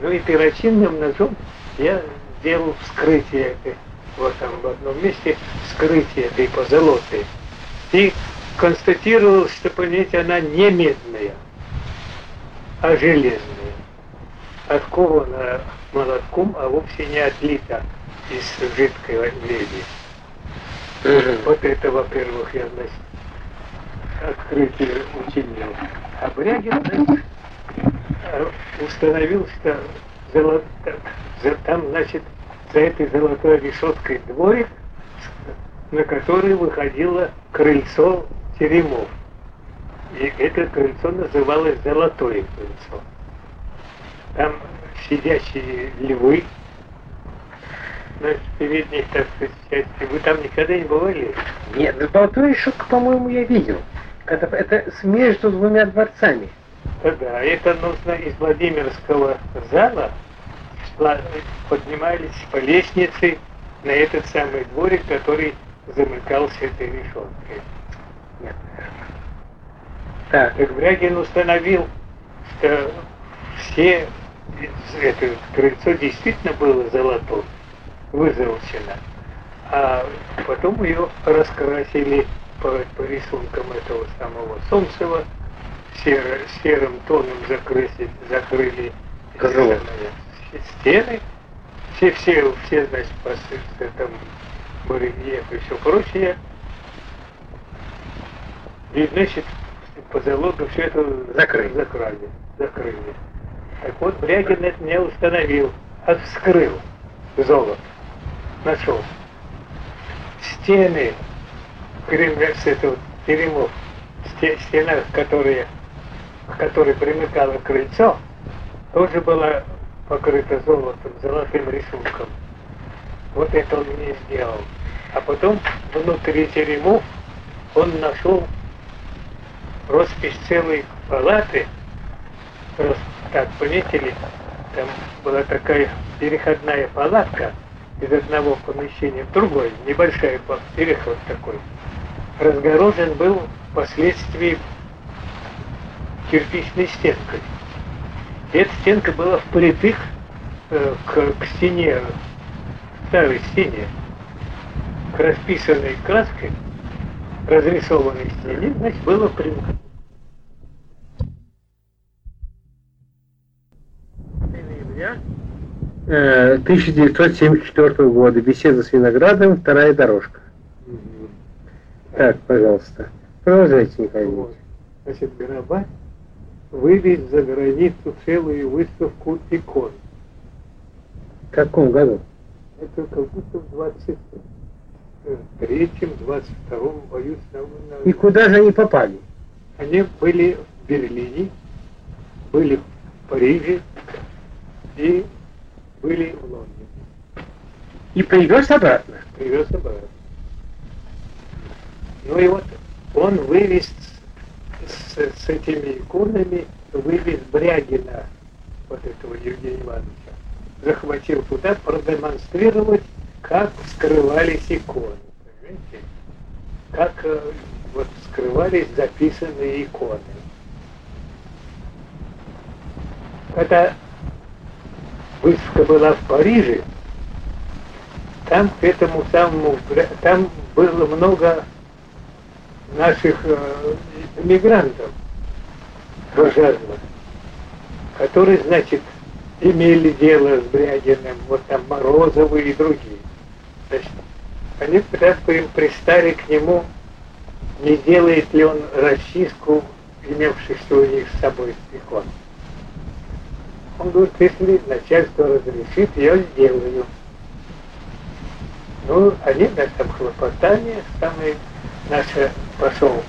Ну и перочинным ножом я сделал вскрытие этой, вот там в одном месте, вскрытие этой позолоты. И констатировал, что, понимаете, она не медная, а железная. Откована молотком, а вовсе не отлита из жидкой меди. Вот это, во-первых, я, значит, открытие учинил. А Брягин, значит, установил, что золо- за- там, значит, за этой золотой решеткой дворик, на который выходило крыльцо теремов. И это крыльцо называлось Золотое крыльцо. Там сидящие львы, на передних, так сказать, части. Вы там никогда не бывали? Нет, золотую решетку, по-моему, я видел. Это, это между двумя дворцами. Да, это нужно из Владимирского зала поднимались по лестнице на этот самый дворик, который замыкался этой решеткой. Нет. Так, Так Брягин установил, что все это крыльцо действительно было золотое, вызолочено. А потом ее раскрасили по, по рисункам этого самого Солнцева, серо, серым тоном закрыли, закрыли Козлов. стены. Все, все, все, значит, по с- с- там барельеф и все прочее. И, значит, по залогу все это Закрыли. закрыли. закрыли. Так вот, Брягин это не установил, а вскрыл золото. Нашел. Стены этого теремов, сте- стена, которые, к которой примыкало крыльцо, тоже была покрыта золотом, золотым рисунком. Вот это он не сделал. А потом внутри теремов он нашел роспись целой палаты, рос- так, пометили, там была такая переходная палатка из одного помещения в другое, небольшая па- переход такой. Разгорожен был впоследствии кирпичной стенкой. И эта стенка была впритых э, к, к стене, старой стене, к расписанной краской, разрисованной стене, значит, было примкнуто. ноября 1974 года. Беседа с Виноградовым, вторая дорожка. Так, пожалуйста. Продолжайте, Николай Вот. Значит, Горобай вывез за границу целую выставку икон. В каком году? Это как будто в 23-м, 22-м, боюсь, на- И куда же они попали? Они были в Берлине, были в Париже и были в Лондоне. И привез обратно. Привез обратно. Ну и вот он вывез с, с этими иконами, вывез Брягина, вот этого Евгения Ивановича, захватил туда продемонстрировать, как скрывались иконы. Понимаете? Как э, вот скрывались записанные иконы. Когда выставка была в Париже, там к этому самому, там было много наших э, мигрантов пожарных, которые, значит, имели дело с Брягиным, вот там Морозовы и другие. Значит, они прямо им пристали к нему, не делает ли он расчистку имевшихся у них с собой икон. Он говорит, если начальство разрешит, я сделаю. Ну, они, значит, там хлопотание, самый наш пошел,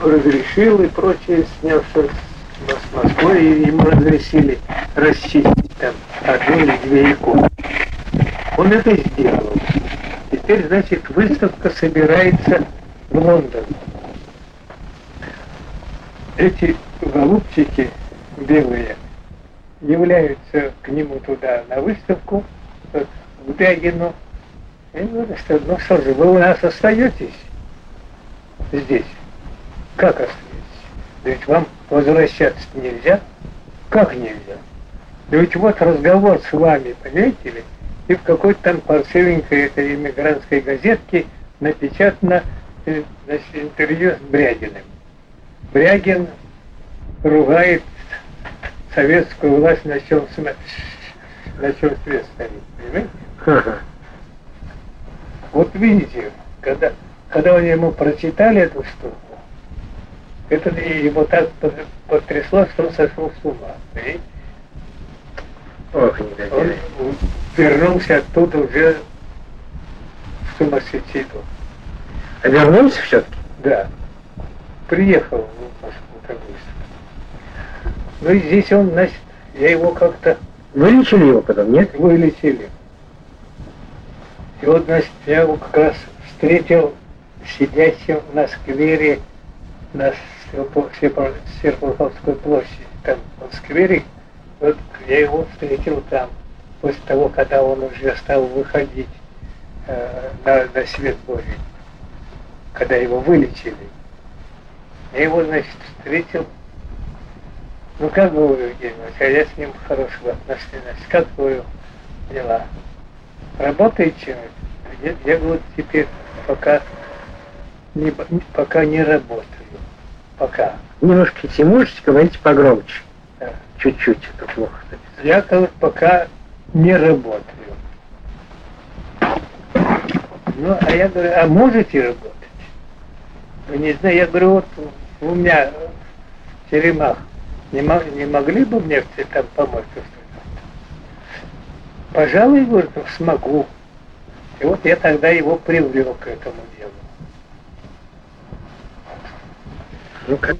разрешил и прочее, снялся с Москвы, и ему разрешили расчистить там одну или две иконы. Он это сделал. Теперь, значит, выставка собирается в Лондон. Эти голубчики белые являются к нему туда на выставку, к Бягину, и говорят, что ну что же, вы у нас остаетесь здесь. Как остаетесь? Да ведь вам возвращаться нельзя. Как нельзя? Да ведь вот разговор с вами, понимаете ли, и в какой-то там паршивенькой этой иммигрантской газетке напечатано э, значит, интервью с Брягиным. Брягин ругает советскую власть, на чем, на чем свет стоит, понимаете? Вот видите, когда, когда они ему прочитали эту штуку, это его так потрясло, что он сошел с ума. Понимаете? Ох, негодяй. Он вернулся оттуда уже в сумасшедшиту. А вернулся все-таки? Да. Приехал в Москву как быстро. Ну и здесь он, значит, я его как-то Вылечили его потом, нет? вылетели. И вот, значит, я его как раз встретил сидящим на сквере на Серпуховской площади. Там в сквере, вот я его встретил там, после того, когда он уже стал выходить э, на, на свет Божий, когда его вылечили. Я его, значит, встретил. Ну как вы, Евгений я с ним хорошего отношения. Как вы дела? Работаете? Я, я говорю, теперь пока не, пока не работаю. Пока. Немножко если можете говорить погромче. Да. Чуть-чуть, это плохо. Я говорю, пока не работаю. Ну, а я говорю, а можете работать? Ну, не знаю, я говорю, вот у меня в теремах не, мо- не могли бы мне там помочь? Пожалуй, говорю, смогу. И вот я тогда его привлек к этому делу. Ну как?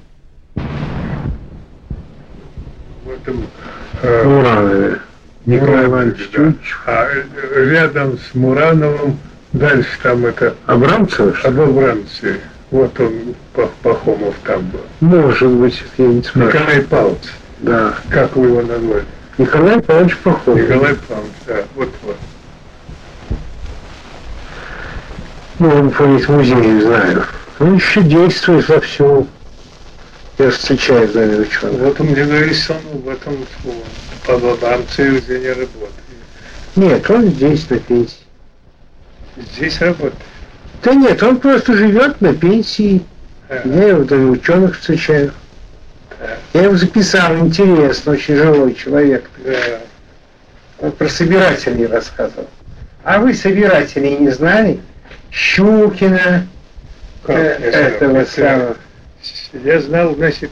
В этом э, Муранове. Николай Иванович Чучев, а э, рядом с Мурановым, дальше там это ли? об Абрамце. Вот он, Пах- Пахомов там был. Может быть, я не спрашиваю. Николай Павлович, Да. как вы его назвали? Николай Павлович Пахомов. Николай Павлович, да, вот вот. Ну, он по из музея знаю. Он еще действует во всем. Я встречаю за ним ученых. Вот он мне говорит, что он в этом по Абрамце уже не работает. Нет, он здесь на пенсии. Здесь работает. Да нет, он просто живет на пенсии. Я его доме ученых встречаю. да, Я его записал, интересно, очень живой человек. да. Он про собирателей рассказывал. А вы собирателей не знали? Щукина, Как э, этого это- самого. Я знал, значит,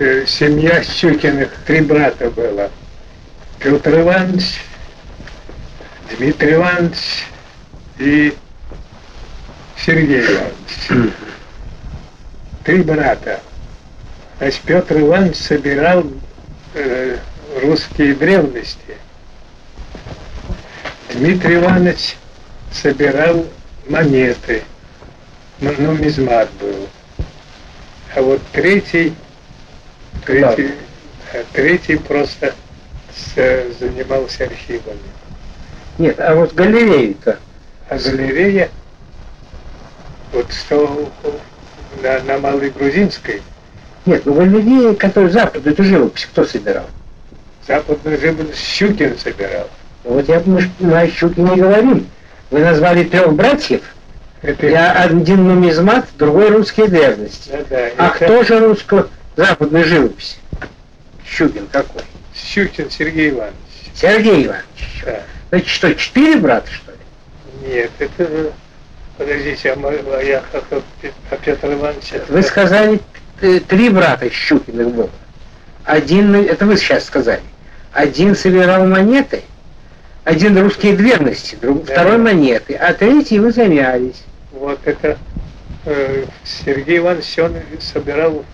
э, семья Щукиных, три брата было. Петр Иванович, Дмитрий Иванович и Сергей Иванович. Три брата. Значит, Петр Иванович собирал э, русские древности. Дмитрий Иванович собирал монеты. Ну, нумизмат был. А вот третий, третий, а третий просто с- занимался архивами. Нет, а вот галерею-то. А галерея, вот что на, на Малой Грузинской, Нет, ну галерея, которая западную эту живопись, кто собирал? западную живопись Щукин собирал. Вот я мы на щуки не говорим. Вы назвали трех братьев. Это, Я один нумизмат, другой русские древности. да, да, А это кто же русско-западная живопись? Щукин какой? Щукин Сергей Иванович. Сергей Иванович. Да. Значит, что, четыре брата, что ли? Нет, это... Подождите, а, мы, а я как а Пе- Петр Иванович... Вы сказали, три брата Щукиных было. Один, это вы сейчас сказали. Один собирал монеты, один русские древности, друг, Да. второй монеты, а третий вы замялись. Вот это э, Сергей Иванович, он собирал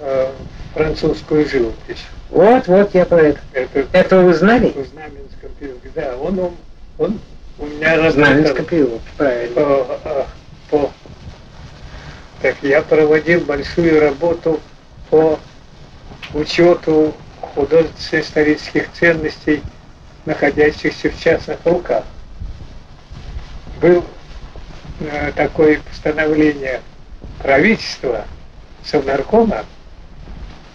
э, французскую живопись. Вот, вот я про это. Это Этого вы знали? в Знаменском. Да, он, он, он у меня Знаменском работал периоде, правильно. по, а, по... Так, я проводил большую работу по учету художественно-исторических ценностей, находящихся в частных руках. Был э, такое постановление правительства, Совнаркома,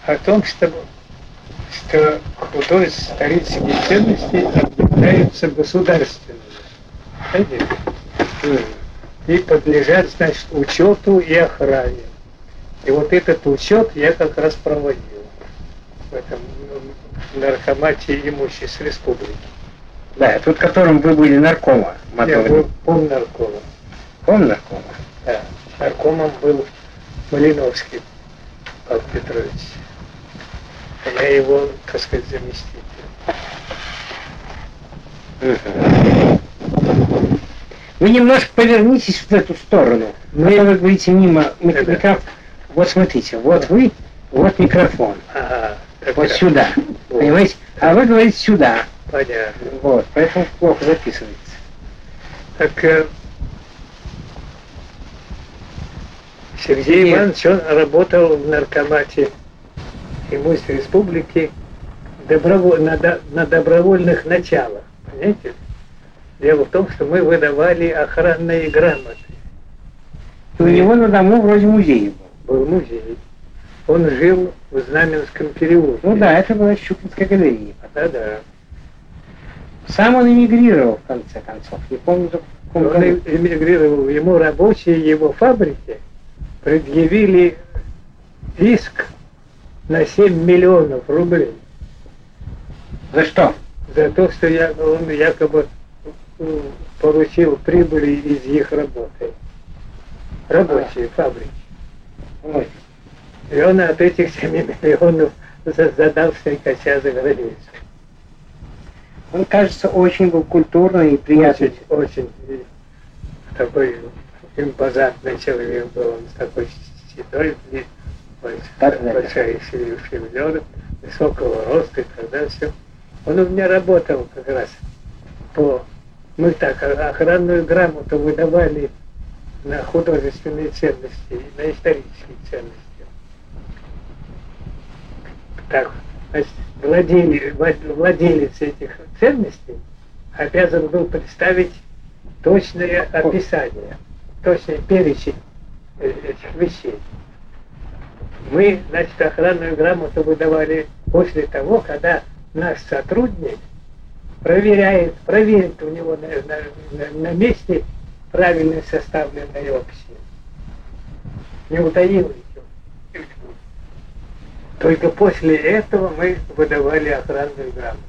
о том, что, что художественно-исторические ценности объявляются государственными. И подлежат, значит, учету и охране. И вот этот учет я как раз проводил в этом ну, наркомате имуществ республики. Да, тот, которым вы были наркома. Я был помнаркомом. Он наркома? Да. Наркомом был Малиновский Павел Петрович. А я его, так сказать, заместитель. Вы немножко повернитесь в эту сторону. Ну, вы говорите мимо микрофона. Вот смотрите, вот вы, вот микрофон. Ага, Вот сюда. Вот. Понимаете? А вы говорите сюда. Понятно. Вот, поэтому плохо записывается. Так э, Сергей Нет. Иванович, он работал в наркомате имуществ республики доброво- на, на добровольных началах. Понимаете? Дело в том, что мы выдавали охранные грамоты. И у него на дому вроде музей был. Был музей. Он жил в Знаменском переулке. Ну да, это была Щукинская галерея. Да-да. Сам он эмигрировал, в конце концов. Не помню, в каком Он эмигрировал, ему рабочие его фабрики предъявили иск на 7 миллионов рублей За что? за то, что я, он якобы получил прибыли из их работы. Рабочие фабрики. Ой, И он от этих 7 миллионов за- задал стрекача за границу. Он, кажется, очень был культурный и приятный. Очень, очень такой импозантный человек был, он с такой седой, и больш- Да-да-да. большая шевелюра, высокого роста и тогда все. Он у меня работал как раз по... Мы так а- охранную грамоту выдавали на художественные ценности, на исторические ценности. Так, значит, владели- вла- владелец этих ценностей обязан был представить точное описание, точный перечень э, этих вещей. Мы, значит, охранную грамоту выдавали после того, когда наш сотрудник проверяет, проверит у него на, на- на- месте правильно составленные описи. Не утаил ничего. Только после этого мы выдавали охранную грамоту.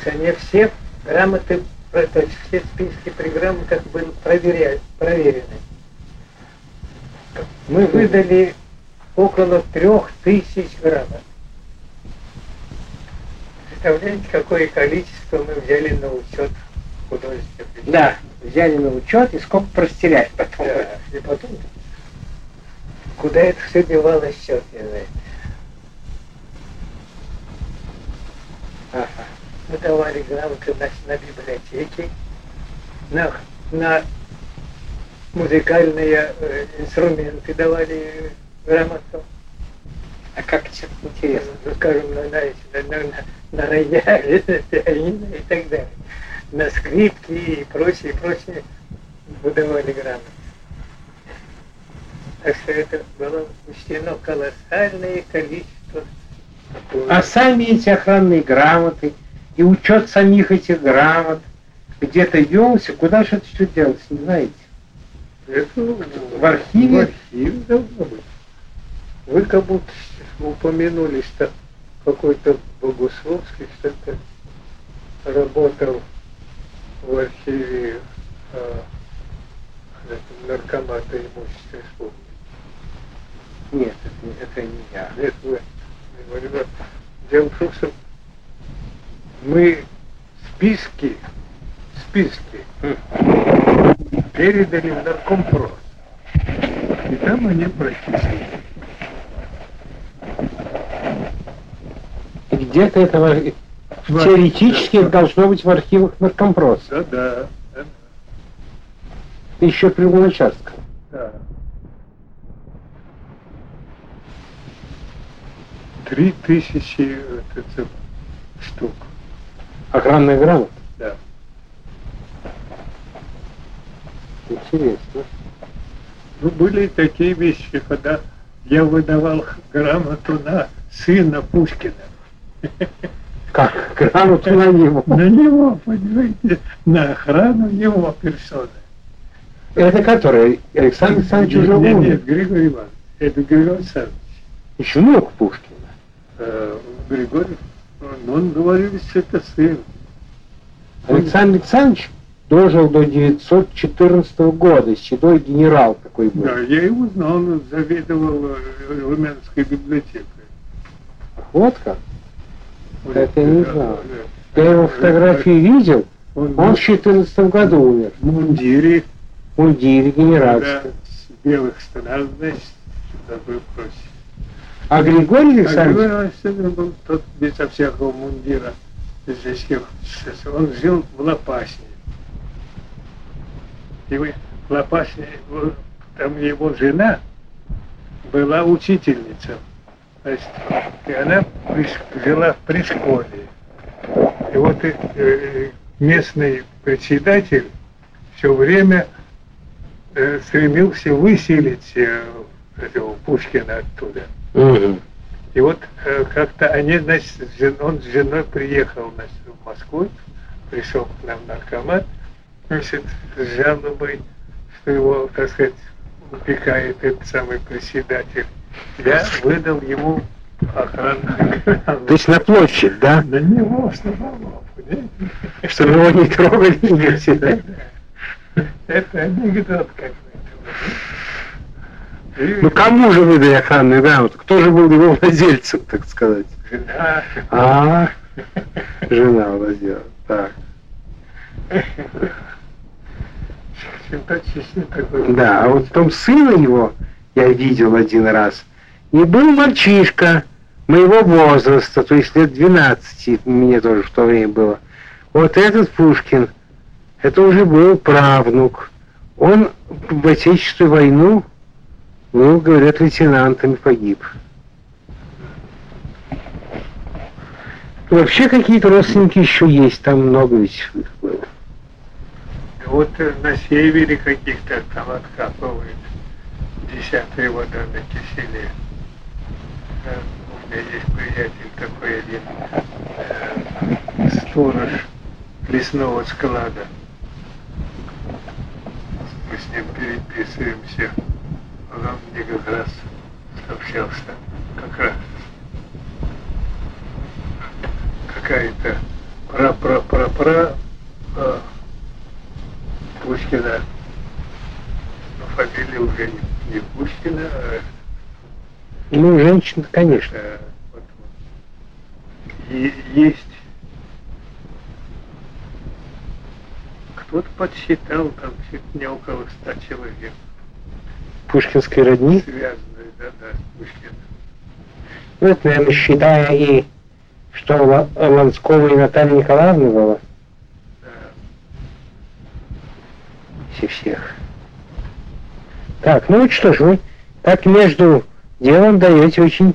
Что они все грамоты, то есть все списки при грамотах были проверя- проверены. Мы выдали около трех тысяч грамот. Представляете, какое количество мы взяли на учет художественных? Да, взяли на учет и сколько простерять потом. Да, и потом, куда это все девалось, черт не знает. Ага. Мы давали грамоты на, на библиотеки, на, на музыкальные э, инструменты давали грамоту. А как интересно? ну, скажем, на, на, на, на, рояле, на пианино и так далее, на скрипке и прочее, прочее выдавали грамоты. Так что это было учтено колоссальное количество. А сами эти охранные грамоты и учет самих этих грамот где-то велся, куда же это все делать, не знаете? Это В архиве? В архиве должно быть. Вы как будто упомянули, что какой-то Богусловский что-то работал в архиве этом наркомата имущества республики. Нет, это, это не я. Нет, вы не говорю. Дело в том, что мы списки, списки передали в наркомпрос. И там они прописаны. Где-то это в архи- В теоретически это должно быть в архивах наркомпроса. Да, да, да, Еще при участка. да. Три тысячи вот это, штук. Охранная грамота. Да. Интересно. Ну, были такие вещи, когда я выдавал грамоту на сына Пушкина. Как? Грамоту на него. На него, понимаете, на охрану его персоны. Это который? Александр Александрович уже нет, умер. нет, Григорий Иванович. Это Григорий Александрович. Еще внук Пушкина. Э, Григорий, он говорил, что это сын. Александр Александрович дожил до 914 года, седой генерал такой был. Да, я его знал, он заведовал э, Румянской библиотекой. Вот как. Это я не знал. Да. Я его фотографии видел, Он, он в 14 году умер. в мундире, В мундире да, генеральском. с белых штанах, значит, такой просит. А Григорий А Александрович, Григорий Александрович был тот безо всякого мундира. Здесь их- Он жил в Лопасне. И вот, там его жена была учительница. Значит, и она жила при школе. И вот э, э, местный председатель все время э, стремился выселить э, этого Пушкина оттуда. Мгм. И вот э, как-то они, значит, он с женой приехал значит, в Москву, пришел к нам наркомат, значит, с жалобой, что его, так сказать, упекает этот самый председатель. Я выдал ему охранную то есть на площадь, да? На него понимаете? Чтобы его не трогали да? [LAUGHS] Это анекдот какой-то. Ну кому же выдали охранную грамоту? Кто же был его владельцем, так сказать? жена, А, жена владела. Так. [LAUGHS] такой. Да, а вот потом сына его я видел один раз. И был мальчишка моего возраста, то есть лет 12 мне тоже в то время было. Вот этот Пушкин, это уже был правнук. Он в Отечественную войну был, говорят, лейтенантом и погиб. Вообще какие-то родственники еще есть, там много ведь было. Вот э, на севере каких-то там откапывают десятые вода на киселе. Э, У меня есть приятель такой один, э, сторож лесного склада. Мы с ним переписываемся. Он мне как раз сообщал, что как раз какая-то пра-пра-пра-пра э, Пушкина, но фамилия уже не, не Пушкина, а Ну, женщина, конечно. э, вот, вот. И есть кто-то подсчитал там чуть не около ста человек, Пушкинской родни. связанные да, да, с Пушкиным. Ну, это, наверное, считая и что Ла- Ланского и Наталья Николаевна была, Да. Все всех. Так, ну вот что ж, вы так между делом даете очень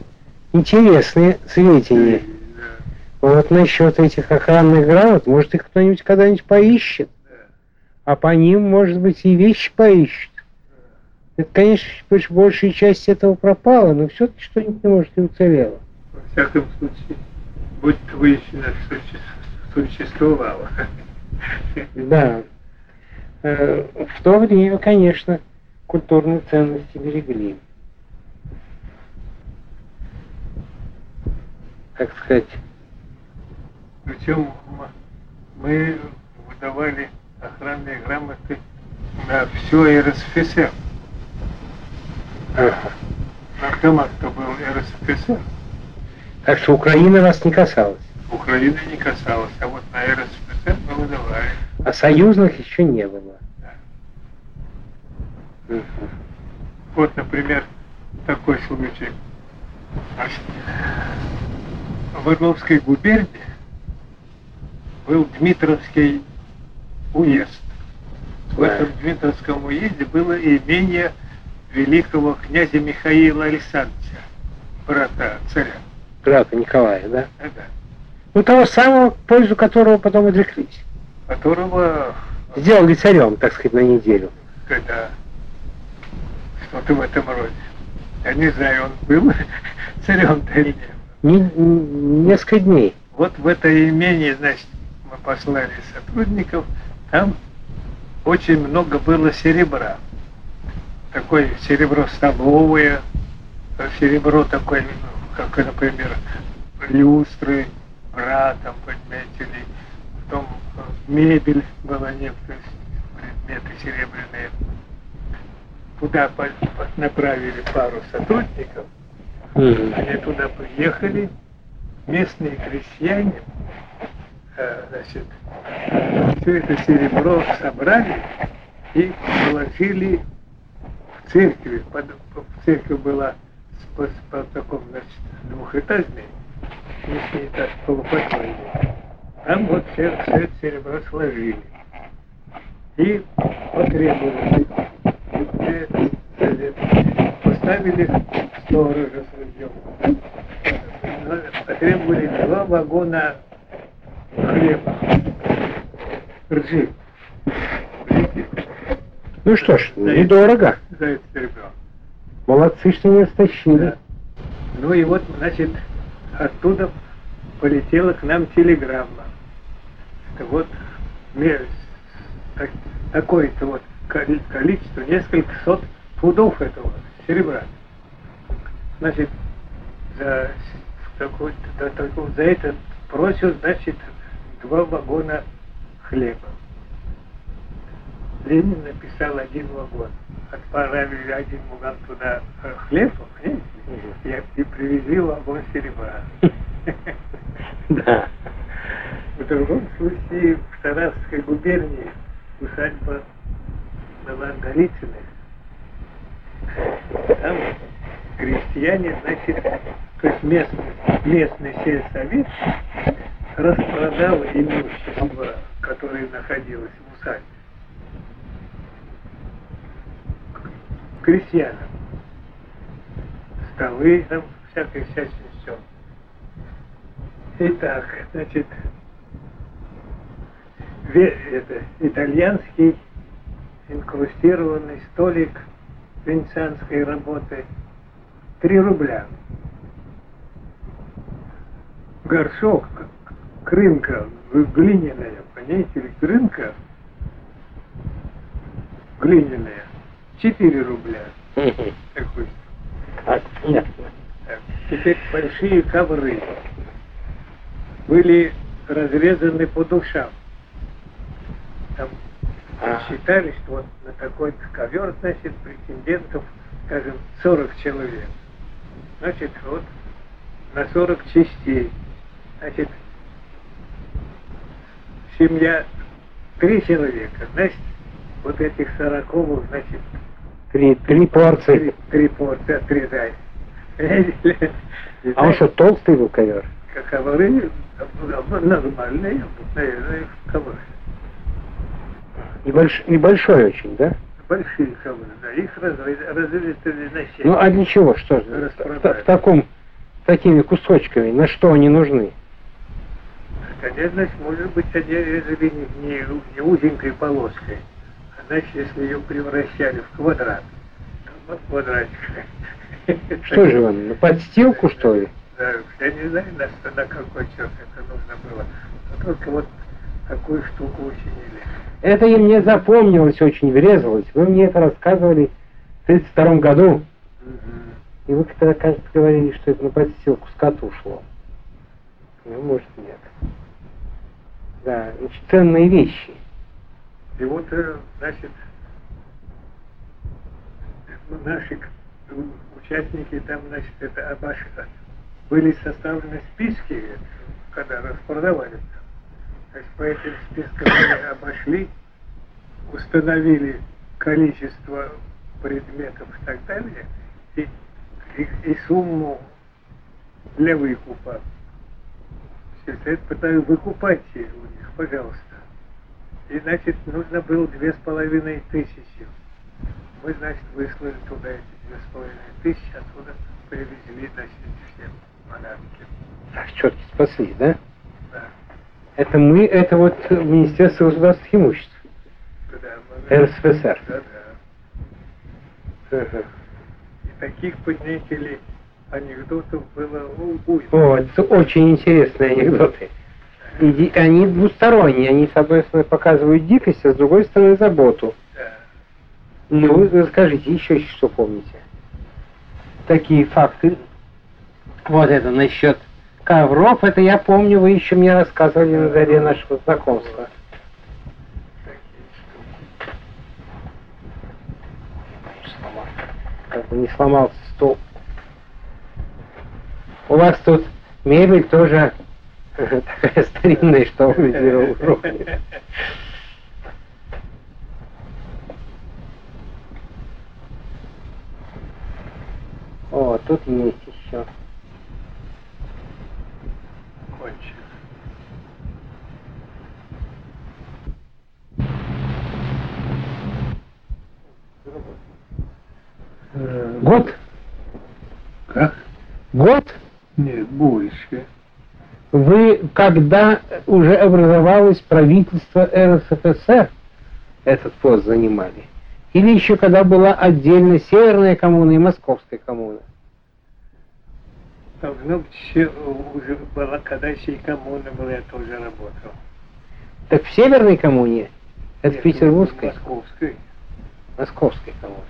интересные сведения. Вот насчет этих охранных грамот, может, их кто-нибудь когда-нибудь поищет. А по ним, может быть, и вещи поищет. Это, конечно, большая часть этого пропала, но все-таки что-нибудь, может, и уцелело. Во всяком случае, будет выяснено, что существовало. Да. Э, в то время, конечно, культурные ценности берегли. Как сказать, Причем мы выдавали охранные грамоты на все РСФСР. ага. На дома, кто был РСФСР, так что Украина вас не касалась, Украины не касалось, а вот на РСФСР мы выдавали. а союзных еще не было. Вот, например, такой случай. В Орловской губернии был Дмитровский уезд. В этом Дмитровском уезде было имение великого князя Михаила Александровича, брата царя. Брата Николая, да? Да, Ну, того самого, пользу которого потом отреклись. которого, Сделали царем, так сказать, на неделю. когда что-то в этом роде. Я не знаю, он был [LAUGHS] царем-то или нет. Несколько дней. Вот в это имение, значит, мы послали сотрудников, там очень много было серебра. Такое серебро столовое, э, серебро такое, ну, как, например, люстры, бра, там, понимаете ли, потом э, мебель была некоторые предметы серебряные. По- направили пару сотрудников, они туда приехали, местные крестьяне, э, значит, все это серебро собрали и положили в церкви. Под- церковь была по, по таком, значит, двухэтажной, нижний этаж полуподвальный. Там вот все, все это серебро сложили. И потребовали, где поставили сторожа судьем. Потребовали два вагона хлеба, ржи. Ну что ж, Да, недорого. За это серебро. Молодцы, что не растащили. Да. Ну и вот, значит, оттуда полетела к нам телеграмма. Что вот ме- так- такое-то вот коли- количество, несколько сот пудов этого серебра. Значит, за, такой, за, такой- за это просят, значит, два вагона хлеба. Ленин написал один вагон. Отправили один вагон туда э, хлеб, понимаете? И, и привезли вагон серебра. [LAUGHS] Да. В другом случае в Саратовской губернии усадьба была Голицыных. Там крестьяне, значит, то есть местный, местный сельсовет распродал имущество, которое находилось в усадьбе. Крестьянам. Столы, там всякое всячное все. Итак, значит, это, итальянский инкрустированный столик венецианской работы 3 рубля. Горшок, крынка глиняная, понимаете, ли, крынка глиняная, 4 рубля. Такой. Теперь большие ковры были разрезаны по душам. Там А. считали, что вот на такой ковер, значит, претендентов, скажем, 40 человек. Значит, вот на 40 частей. Значит, семья три человека, значит, вот этих сороковых, значит, Три, три порции. три, три порции отрезать. А он что, толстый был ковер? Ковры нормальные, обыкновенные ковры. Небольш... Небольшой очень, да? Большие ковры, да, их разрезали на семь. Ну а для чего? Что же? В, таком такими кусочками, на что они нужны? Значит, может быть, они резали не, не, не узенькой полоской, а значит, если ее превращали в квадрат, то вот квадратик. Что же он, на подстилку, что ли? Да, я не знаю, на, на какой черт это нужно было. Но только вот такую штуку учинили. Это и мне запомнилось, очень врезалось. Вы мне это рассказывали в 32 году. И вы тогда, кажется, говорили, что это на подстилку скоту шло. Ну, может, нет. Да, очень ценные вещи. И вот, э, значит, наши участники там, значит, это были составлены списки, когда распродавали. Значит, по этим спискам они обошли, установили количество предметов и так далее, и, и, и сумму для выкупа. Все это пытаюсь выкупать у них, пожалуйста. И, значит, нужно было две с половиной тысячи. Мы, значит, выслали туда эти две с половиной тысячи, оттуда привезли, значит, все подарки. Так, четки спасли? Да, Это мы, это вот Министерство государственных имуществ. РСФСР. Да, да. Ага. И таких поднятелей анекдотов было уйма. О, это очень интересные анекдоты. И они двусторонние, они, с одной стороны, показывают дикость, а с другой стороны, заботу. Да. Ну, вы расскажите еще, что помните. Такие факты. Вот это насчет ковров, это я помню, вы еще мне рассказывали на заре нашего знакомства. Как бы не сломался стол. У вас тут мебель тоже такая [LAUGHS] старинная, что вы рухнет. О, тут есть еще. Э, Год? Как? Год? Нет, больше. Вы, когда уже образовалось правительство РСФСР, этот пост занимали? Или еще когда была отдельно Северная коммуна и Московская коммуна? Должно быть, еще уже была, когда еще и коммуна была, я тоже работал. Так в Северной коммуне? Это Нет, Петербургской? Московской. Московской коммуне.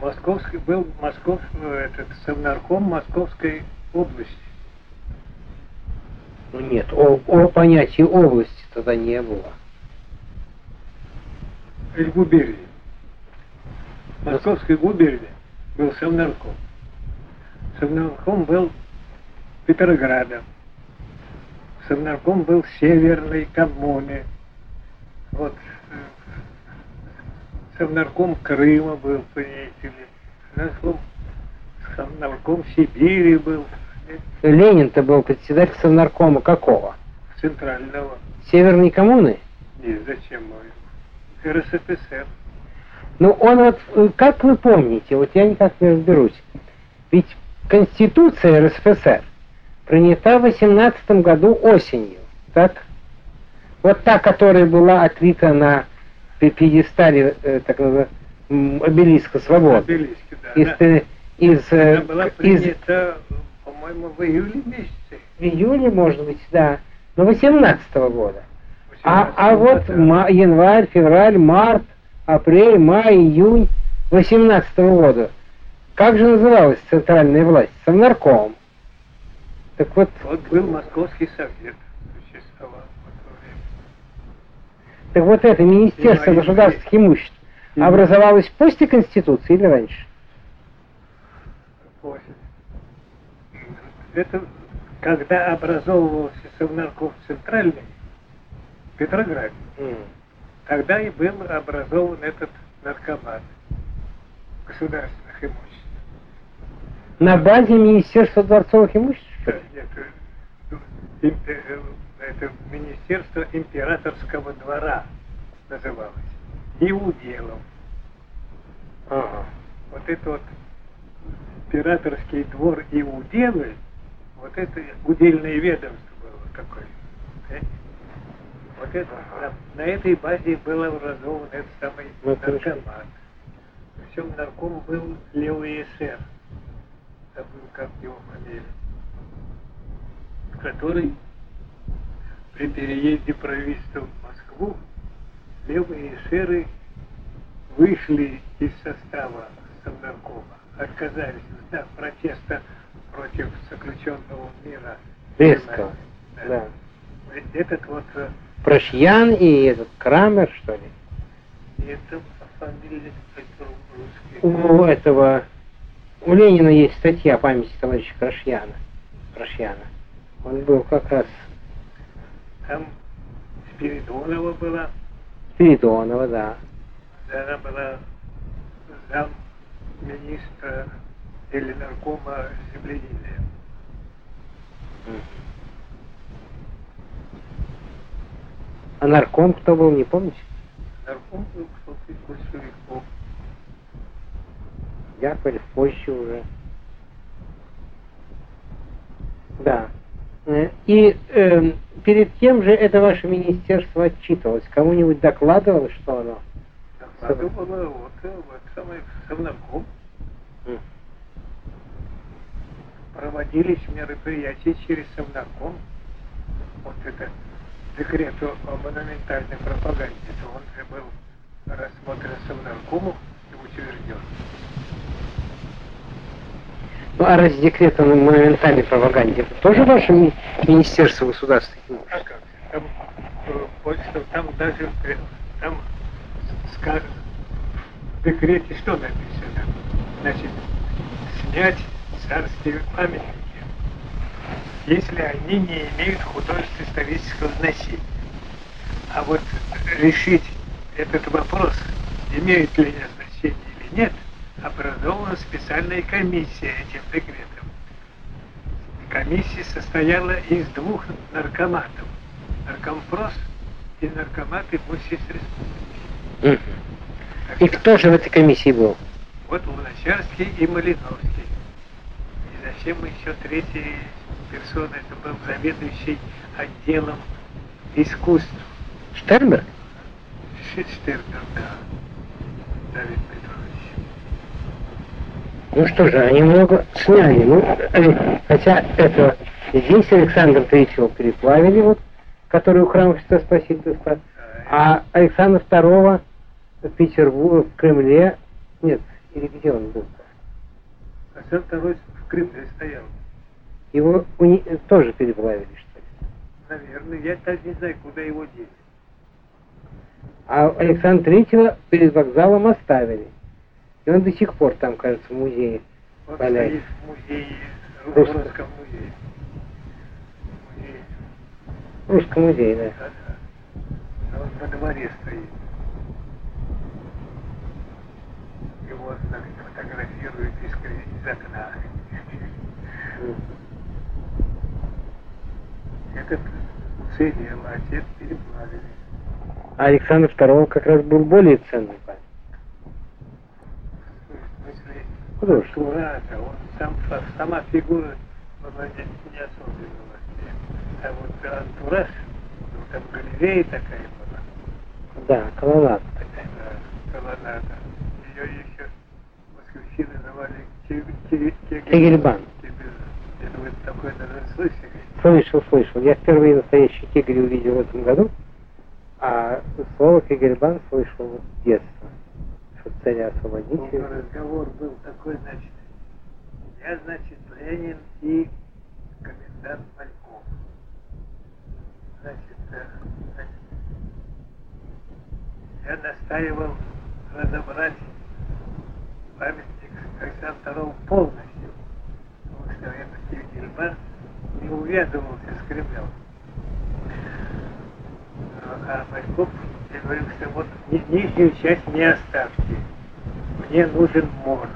Московский был Москов, э, этот совнарком Московской области. Ну нет, о, о понятии области тогда не было. Или губернии. Московской губернии был совнарком. Совнарком был Петрограда. Совнарком был Северной коммуны. Вот. Совнарком Крыма был, понимаете. Совнарком, совнарком Сибири был. Ленин-то был председатель Совнаркома какого? Центрального. Северной коммуны? Нет, зачем мой? РСФСР. Ну, он вот, э, как вы помните, вот я никак не разберусь, ведь Конституция РСФСР принята в 18 году осенью, так? Вот та, которая была отлита на пьедестале, э, так м, обелиска свободы. Обелиски, да. Из, Она- э, из, э, Она была из принята, по-моему, в июле месяце. в июле, может быть, да, но 18 года. А, а 18 вот ма- январь, февраль, март, апрель, май, июнь 18 года. Как же называлась центральная власть? Совнарком. Так вот, Вот был Московский совет, существовал в то время. Так вот это Министерство государственных имуществ образовалось после Конституции или раньше? После. Это когда образовывался Совнарком центральный в Петрограде, тогда и был образован этот наркомат государственных имуществ. На базе Министерства дворцовых имуществ? что ли? Это, ну, Министерство императорского двора называлось. И уделом. Ага. Вот это вот императорский двор и уделы, Вот это удельное ведомство было такое. Понимаете? Вот это, на, на этой базе был образован этот самый Ну, хорошо. наркомат. Причем нарком был левый эсер. Забыл, как его фамилия. Который при переезде правительства в Москву левые эсеры вышли из состава Совнаркома, отказались в знак протеста против заключенного мира. Резкого. Да. Да. Этот вот э, Прошьян и этот Крамер, что ли? это фамилия. У этого... У Ленина есть статья о памяти товарища Прошьяна. Прошьяна. Он был как раз Там Спиридонова была, Спиридонова, да. она была зам министра или наркома земледелия. А нарком кто был, не помните? Нарком был кто-то из большевиков. Яковлев позже уже. Да. Э, И эм, перед тем же это ваше министерство отчитывалось. Кому-нибудь докладывало, что оно? Докладывала вот, э, вот самый совнарком. М. Проводились мероприятия через совнарком. Вот это декрет о монументальной пропаганде, то он же был рассмотрен совнаркомом и утвержден. Ну, а раз декрет о монументальной пропаганде, это тоже ваше ми- Министерство государственных имуществ? А как? Там, э, больше там даже э, там ска- в декрете что написано? Значит, снять царские памятники, если они не имеют художественно-исторического значения. А вот решить этот вопрос, имеют ли они значение или нет, образована специальная комиссия этим декретом. Комиссия состояла из двух наркоматов. Наркомпрос и наркомат имуществ республики. Так И что кто же в этой комиссии был? Вот Луначарский и Малиновский. И затем еще третья персона, это был заведующий отделом искусств. Штернберг? Штернер, да. Давид. Ну что же, они много сняли. Ну, э, хотя это здесь Александра Третьего переплавили, вот, который у храма Христа Спасителя. А Александра Второго в Петербурге, в Кремле, нет, или где он был? А сам второй в Кремле стоял. Его уни- тоже переплавили, что ли? Наверное, я так не знаю, куда его деть. А Александра Третьего перед вокзалом оставили. И он до сих пор там, кажется, в музее. Он Валяется. стоит в музее, в Русском. русском музее. В русском музее, да. да, да. Он во дворе стоит. Его значит, фотографируют из, из окна. Этот уцелел, а отец переплавили. А Александр Второго как раз был более ценный парень. В смысле, Художник. Сурата, он сам, сама фигура была не, особенно вообще. А вот антураж, ну, там галерея такая была, Да, колоннад. э, колоннада. Ее еще москвичи называли. Кегельбан. Это вы такое даже слышали? Слышал, слышал. Я впервые настоящий тигр увидел в этом году, а слово Кегельбан слышал с детства. Что царя освободитель. Ну, разговор был такой, значит, я, значит, Ленин и комендант Мальков. Значит, э, я настаивал разобрать памятник Александра II полностью, потому что этот Киргельбан не увязывался с Кремлем. А Мальков, я говорил, что вот ни- нижнюю часть не оставьте, мне нужен морг.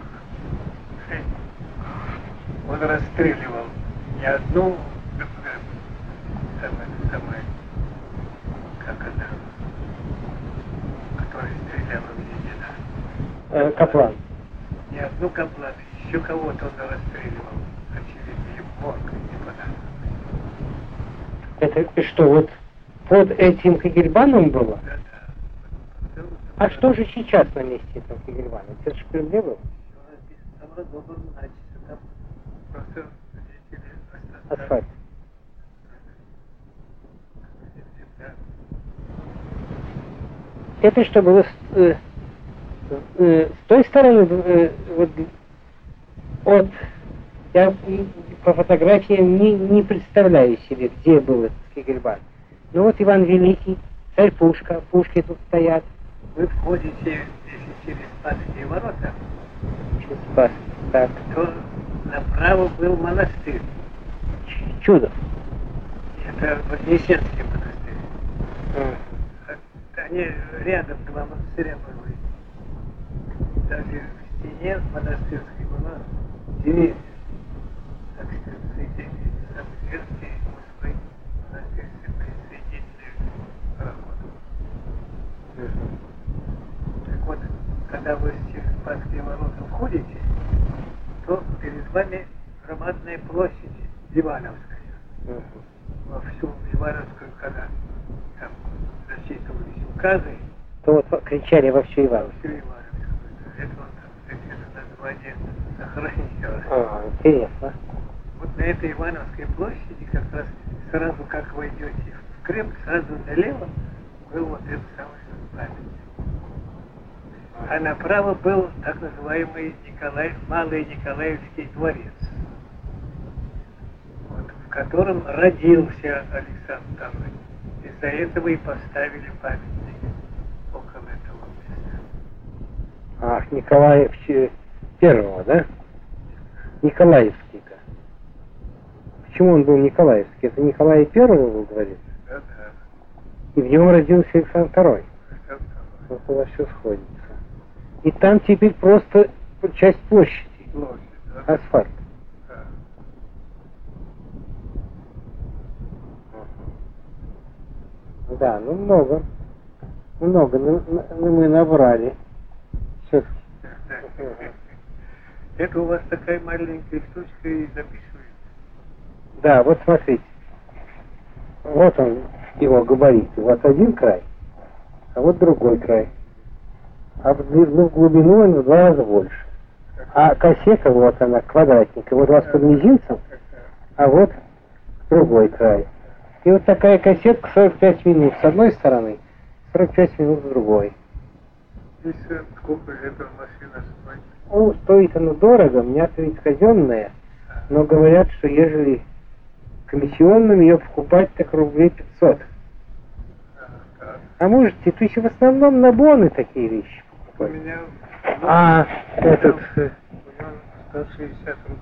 Он расстреливал не одну, самое, самое, как она, которая стреляла в Ленина. Э, Каплан. Не одну каплану, еще кого-то он расстреливал. Очевидно, ему морг не понадобился. Это что, вот под этим Кагельбаном было? А что же сейчас на месте этого Кагельбана? Это же в Кремле был? Там разобран начисто, там просто жители остаться. Асфальт. Это что было с, э, э, с той стороны, э, вот от я по фотографиям не, не представляю себе, где был этот Кегельбан. Ну вот Иван Великий, царь Пушка, пушки тут стоят, Вы входите, если через Спасские ворота, через Спас. Так, то направо был монастырь. Ч- чудо. Это Вознесенский монастырь. М. Они рядом два монастыря были. Даже в стене монастырской была деревья. Так что свидетели Самсерский мужской монастырский присоединили пароходу. Так вот, когда вы через Спасские ворота входите, то перед вами громадная площадь Ивановская. Мгм. Во всю Ивановскую, когда там зачитывались указы, То вот кричали во всю сохранилось. А, интересно. Вот на этой Ивановской площади, как раз сразу как вы идете в Кремль, сразу налево был вот этот самый памятник. А направо был так называемый Николай, Малый Николаевский дворец, вот, в котором родился Александр II. Из-за этого и поставили памятник около этого места. Ах, Николаев че- первого, да? Николаевский-то. Почему он был Николаевский? Это Николай Первого был, говорится? Да-да. И в нем родился Александр Второй. Александр II. Вот вас все сходится. И там теперь просто часть площади, Площадь, да? асфальт. Да. Да, ну много. Много ну, ну, мы набрали. Это у вас такая маленькая штучка и записывает. Да, вот смотрите. Вот он, его габариты. Вот один край, а вот другой край. А в в глубину он в два раза больше. А кассета, вот она, квадратненькая. Вот у вас под мизинцем, а вот другой край. И вот такая кассетка 45 минут с одной стороны, 45 минут с другой. Здесь э, сколько эта машина стоит? Ну, стоит оно дорого, у меня-то ведь казенная, но говорят, что ежели комиссионным ее покупать, так рублей 500. А. А можете, то есть в основном на боны такие вещи У покупать. меня А этот, э, у меня 160 рублей.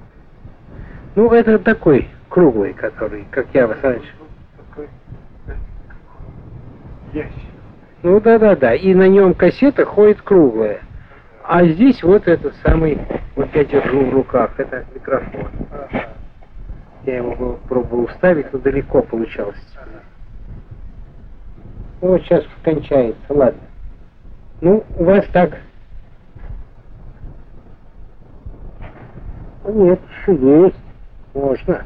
ну это такой круглый, который, как я вас раньше. Ну, Такой э, ящик. Ну да-да-да, и на нем кассета ходит круглая. А здесь вот этот самый, вот я держу в руках, это микрофон. Я его пробовал вставить, но далеко получалось. Ну вот сейчас кончается, ладно. Ну, у вас так... Нет, еще есть. Можно.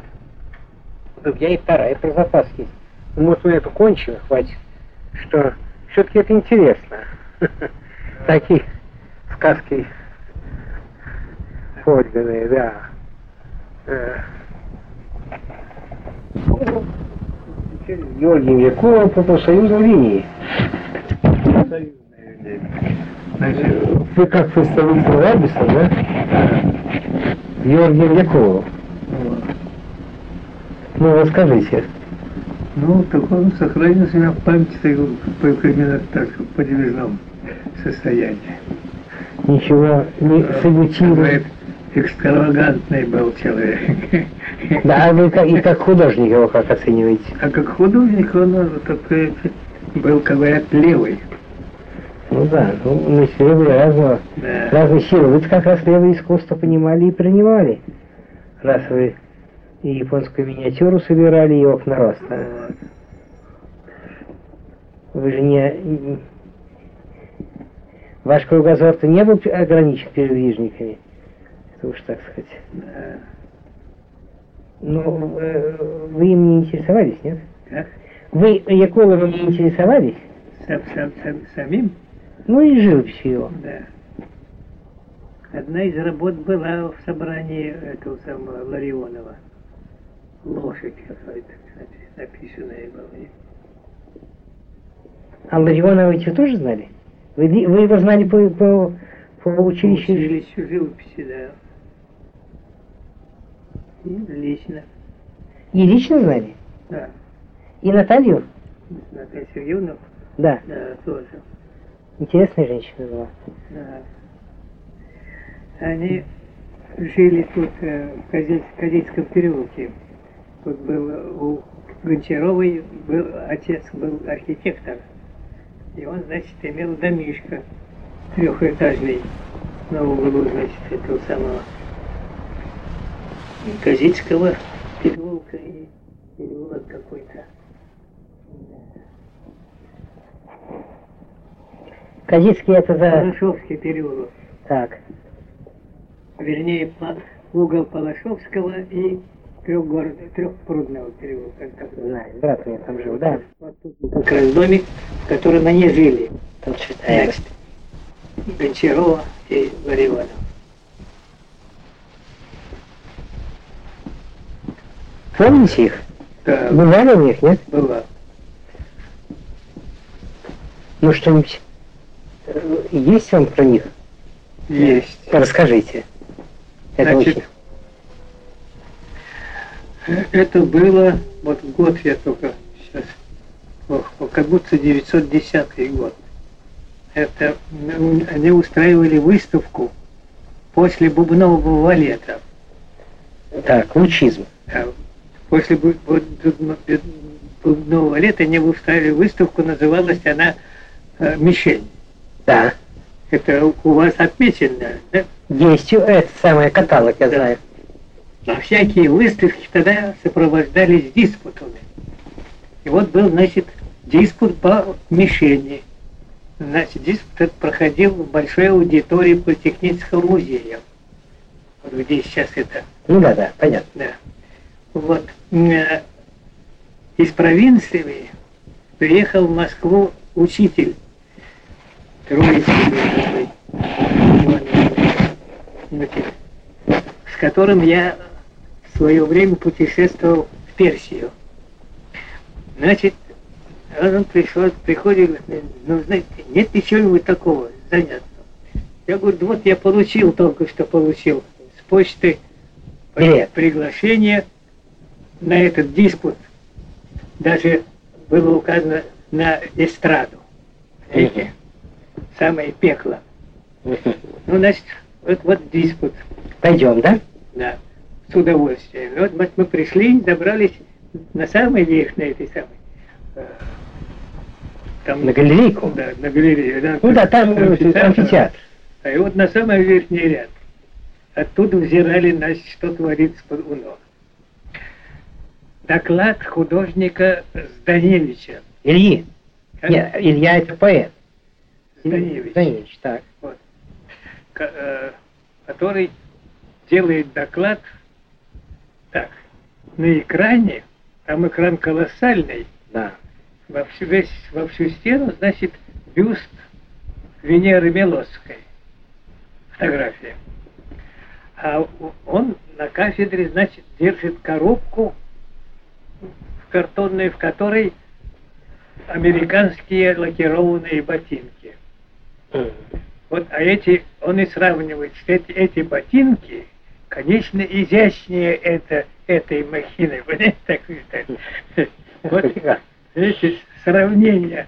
Так я и вторая про запас есть. Ну, вот мы эту кончим, хватит. Что все-таки это интересно. Такие сказки подлинные, да. Э. Георгий Якова по профсоюзной линии. Значит, Вы как представитель Рабиса, да? Георгий Якова. вот. Ну, расскажите. Ну, так он сохранился у меня в памяти по- именно так, в подвижном состоянии. Ничего не событийного. Говорит, экстравагантный был человек. [LAUGHS] Да, а вы как- и как художник его как оцениваете? А как художник он э, такой был, говорят, левый. Ну да, ну, все были разного, Да. разной силы. Вы как раз левое искусство понимали и принимали. Раз вы и японскую миниатюру собирали, и окна роста. Вы же не... Ваш кругозор-то не был ограничен передвижниками? Это уж так сказать. Да. Ну, э, вы им не интересовались, нет? Как? Вы экологом не интересовались? Сам, сам, сам, самим? Ну и живописью его. Да. Одна из работ была в собрании этого самого Ларионова. Лошадь какая-то, кстати, написанная была. А Ларионовича тоже знали? Вы, вы его знали по, по, по училищу? Училище живописи, да. И лично, И лично знали? да. И Наталью? Наталья Сергеевна, Да. да, тоже. Интересная женщина была. Да. Они жили тут, э, в Козель- Козельском переулке. Тут был у Гончаровой, был, отец был архитектор. И он, значит, имел домишко трехэтажный на углу, значит, этого самого Козельского переулка и переулок какой-то. Козицкий это за... Палашовский переулок. Так. вернее, угол Палашовского и трехгородного, трехпрудного переулка. как Знаю, брат у меня там жил, да. Вот тут как раз домик, в котором они жили. Там читает. Значит, Гончарова и Лариванов. Помните их? Да, Бывали у них, нет? была. Ну что-нибудь э, есть вам про них? Есть. Расскажите. Это Значит, очень... э, это было, вот год я только сейчас, ох, как будто 910 год. Это м, они устраивали выставку после бубнового балета. Так, лучизм. А После бу- бу- бу- бу- бубнового лета они устраивали выставку, называлась она э, «Мишень». Да. Это у вас отмечено, да? Есть это самое каталог, я знаю. А всякие выставки тогда сопровождались диспутами. И вот был, значит, диспут по мишени. Значит, диспут этот проходил в большой аудитории Политехнического музея. Вот где сейчас это Ну да, да, понятно. Да. Вот. э, Из провинции приехал в Москву учитель. Троицкий с которым я свое время путешествовал в Персию. Значит, он пришел, приходит, говорит, ну, знаете, нет ничего-нибудь такого занятного. Я говорю, «Да вот я получил, только что получил с почты Билет. приглашение на этот диспут. Даже было указано на эстраду. Видите? Самое пекло. Ну, значит, вот, вот диспут. Пойдем, да? Да, с удовольствием. И Вот мы, мы пришли, забрались на самый верх, на этой самой. э, Там, На галерейку? Да, на галерею. да, Ну да, там э, амфитеатр. А и вот на самый верхний ряд. Оттуда взирали, значит, что творится под у ног. Доклад художника Зданевича. Ильи. Как? Нет, Илья это поэт. Зданевич. Зданевич, так. Ко- э, который делает доклад так. На экране, там экран колоссальный, Да. во всю, весь, во всю стену, значит, бюст Венеры Милосской. Фотография. А он на кафедре, значит, держит коробку в картонной, в которой американские лакированные ботинки. Вот, а эти, он и сравнивает, что эти, эти ботинки, конечно, изящнее это, этой махины, [LAUGHS] понимаете, так. Вот эти сравнения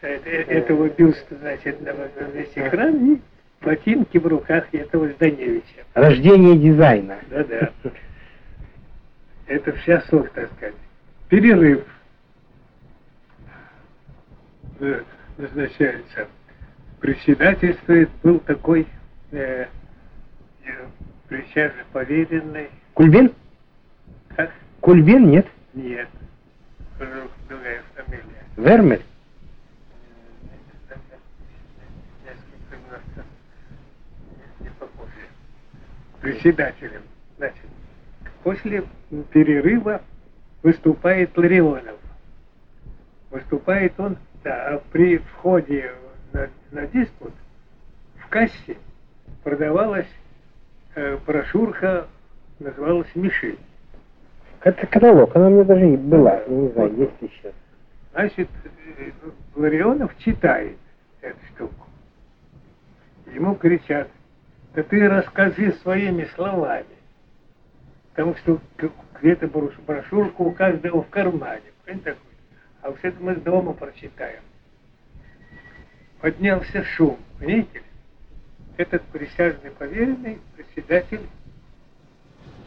э- э- этого бюста, значит, на весь экран и ботинки в руках этого Зданевича. Рождение дизайна. Да-да. Это вся суть, так сказать. Перерыв э, назначается. Председательствует был такой э, э, присяжный поверенный. Кульбин? Как? Кульбин, нет? Нет. Друг- Другая фамилия. Вермель? Председателем. Значит, после перерыва выступает Ларионов. выступает он, да, а при входе на, на диспут в кассе продавалась брошюрка, называлась «Мишель». Это каталог, она у меня даже была, я не знаю, есть ли сейчас. Значит, э, Ларионов читает эту штуку. Ему кричат, да ты расскажи своими словами. Потому что где-то брош- брошюрка у каждого в кармане. Такой? А вот это мы дома прочитаем. Поднялся шум, понимаете? Этот присяжный поверенный, председатель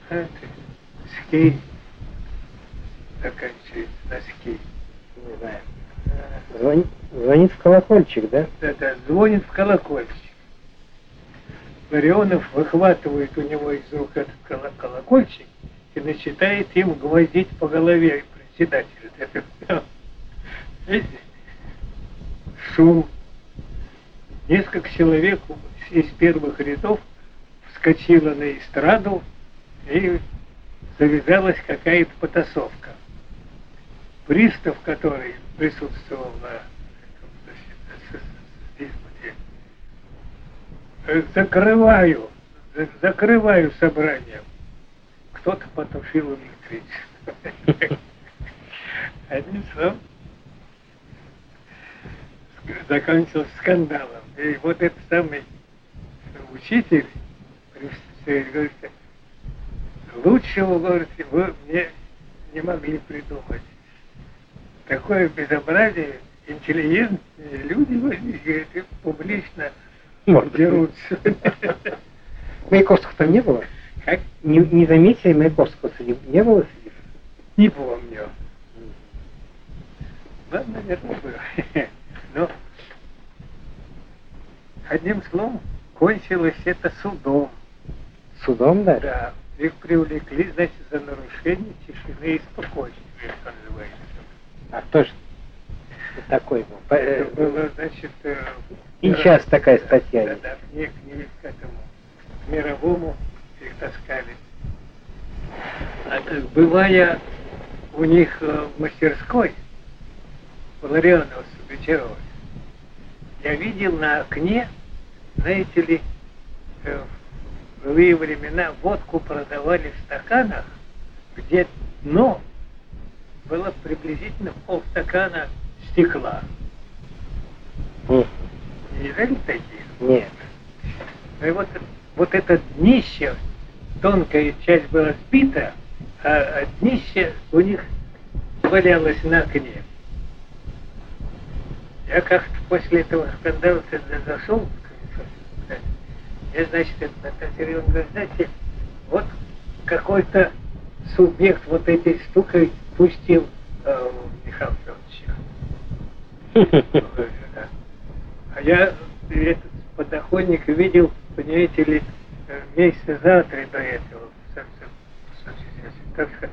это, ски заканчивается на ски. Не знаю. Звонит, звонит в колокольчик, да? это звонит в колокольчик. Ларионов выхватывает у него из рук этот коло- колокольчик и начинает им гвоздить по голове председателя. [LAUGHS] Видите? Шум. Несколько человек из первых рядов вскочило на эстраду и завязалась какая-то потасовка. Пристав, который присутствовал на значит, э, закрываю, за- закрываю собрание. Кто-то потушил электричество. [LAUGHS] Одним словом, закончился скандалом. И вот этот самый учитель говорит, лучшего, говорит, вы мне не могли придумать. Такое безобразие, интеллигентные люди, говорит, публично Может, дерутся. Маяковского там не было? Как? Не, не заметили Маяковского среди... Не было среди? Не помню. [LAUGHS] Ну, наверное, было. Но, одним словом, кончилось это судом. Судом, да? Да, их привлекли, значит, за нарушение тишины и спокойствия, что называется. А кто же такой был? Это было, значит... э, И сейчас такая статья Да, есть. да, мне к ней, к этому, к мировому их таскали. А бывая у них э, в мастерской, Ларионова Сугачева, я видел на окне, знаете ли, э, в былые времена водку продавали в стаканах, где дно было приблизительно полстакана стекла. М, Не видали таких? Нет. Ну и вот, вот это днище, тонкая часть была сбита, а, а днище у них валялось на окне. Я как-то после этого скандала тогда зашел, в я, значит, Наталья Сергеевна говорит, знаете, вот какой-то субъект вот этой штукой пустил э, Михаила Федоровича. [LAUGHS] А я этот подоходник видел, понимаете ли, э, месяца за три до этого. Так что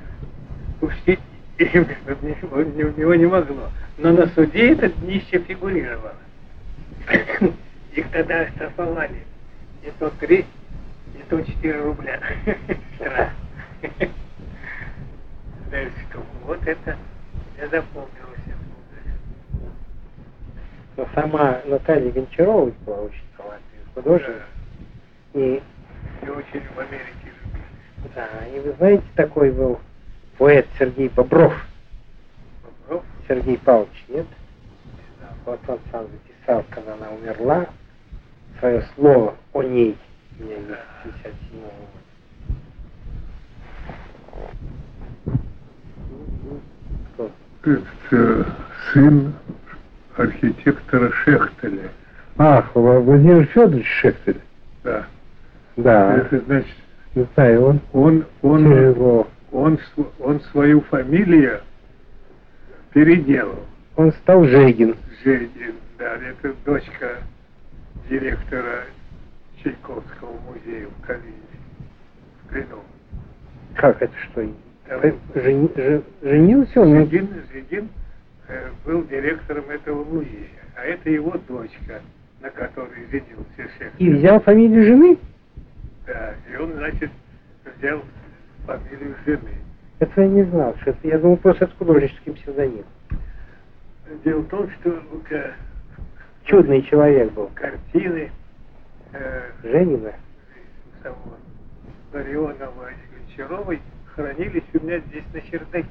пустить у него не могло. Но на суде это днище фигурировало. [COUGHS] Их тогда оштрафовали. Не то три, не то четыре рубля. Штраф. Да, что, Вот это я запомнил себе. Но сама Наталья Гончарова была очень талантливый художник. И, И очень в Америке да, и вы знаете, такой был поэт Сергей Бобров. Бобров, Сергей Павлович, нет? да. Вот он сам записал, когда она умерла, свое слово о ней. У меня есть 57 года. Кто? Этот э, сын архитектора Шехтеля. Ах, Владимир Федорович Шехтель. Да. Да, Это значит, не знаю, он он, он, тяжело. он, он свою фамилию переделал. Он стал Жегин. Жедин, да, это дочка директора Чайковского музея в Калине, в Клину. Как это что? Там Жени- же- женился он? Жедин, Жедин э, был директором этого музея, а это его дочка, на которой женился Шехтель. И взял фамилию жены? Да, и он, значит, взял фамилию жены. Это я не знал. Что это, я думал, просто это художественный псевдоним. Дело в том, что э, Чудный человек был. картины э, Женина. самого Ларионова и Гончаровой хранились у меня здесь на чердаке.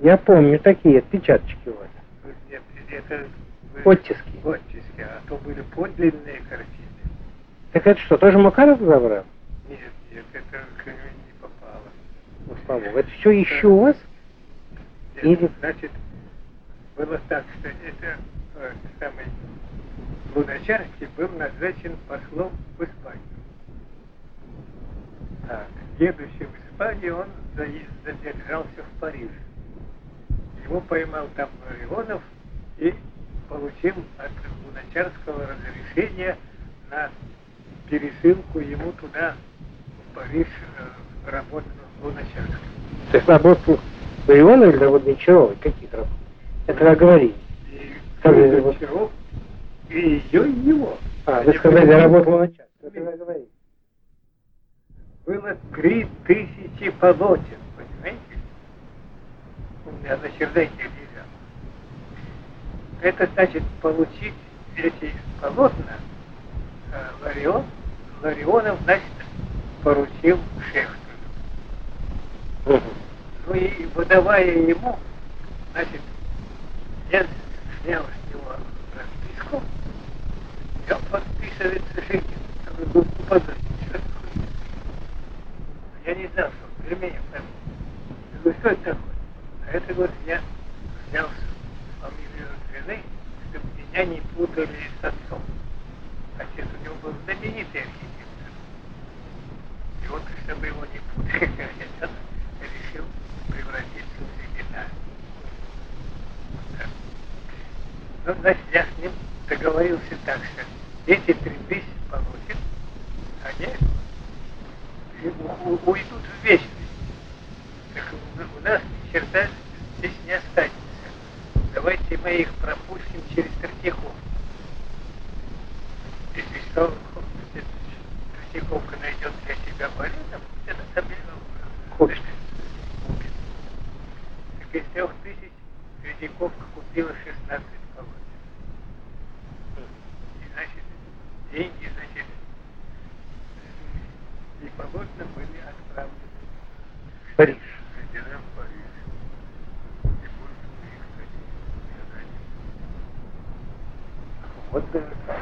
Я помню такие отпечаточки у вас. Нет, это Оттиски. оттиски, а то были подлинные картины. Так это что, тоже Макаров забрал? Нет, нет, это к нему не попало. Ну, слава богу. Это все еще у вас? Нет, Или- Значит, было так, что это э, самый Луначарский был назначен послом в Испанию. А едущий в Испанию он задержался в Париже. Его поймал там Ларионов и получил от Луначарского разрешение на пересылку ему туда, в Париж, э, работать Луначарским. То есть работу Ларионова или работу Гончаровой? Каких работ? Это вы говорили. И Гончаров, и ее, и его. А, вы сказали, были- работал начальник. Это вы говорили. Было три тысячи полотен, понимаете? У меня на чердаке лежало. Это значит получить эти полотна э, Ларион, Ларионов, значит, поручил Шехту. Мгм. Ну и выдавая ему, значит, я снял с него расписку, и он подписывается Женин. Я говорю, ну подожди, что такое? Я не знал, что пельменем там. Я говорю, что это такое? А это, говорит, я взял фамилию жены, чтобы меня не путали с отцом. Отец у него был знаменитый архитектор. И вот, чтобы его не путали, [LAUGHS] отец решил превратиться в секретаря. Ну, значит, я с ним договорился так, что эти три тысячи получат, они уйдут в вечность. Так у- нас ни черта здесь не останется. Давайте мы их пропустим через Третьяковку. Если что, Третьяковка найдет для себя полезным, это там Купит. купит. Так из трех тысяч Третьяковка купила 16 полотен. И значит, деньги, значит, и полотна были отправлены В Париж. Было. Вот даже так.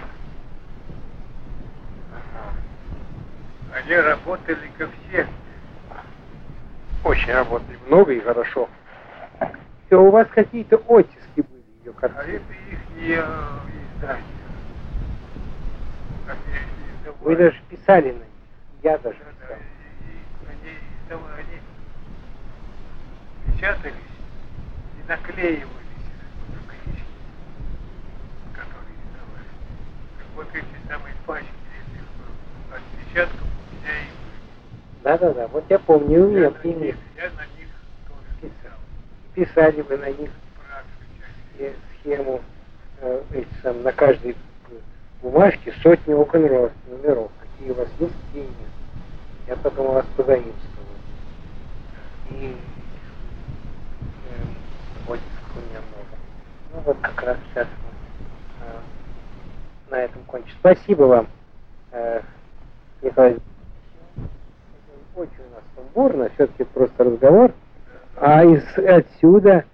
Они работали ко всем. Очень работали. Много и хорошо. Все, у вас какие-то оттиски были ее А картины. это их не издание. Вы даже писали на них. Я даже Да, да, писал. они печатались и наклеивались которые издавали. Так вот эти самые пачки этих отпечатков у меня и. Да-да-да, вот я помню, у меня на них, я на них тоже писал. писали вы на них схему э, сам, на каждой бумажке сотни окон номеров, какие у вас есть, какие. Я потом у вас позаимствовал. И э, оттисков у меня много. Ну вот как раз сейчас мы э, на этом кончим. Спасибо вам, э, Николай. Очень у нас сумбурно, все-таки просто разговор. А из отсюда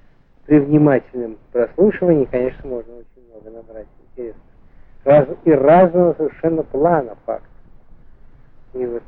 при внимательном прослушивании, конечно, можно очень много набрать интересно. Раз, и разного совершенно плана фактов. И вот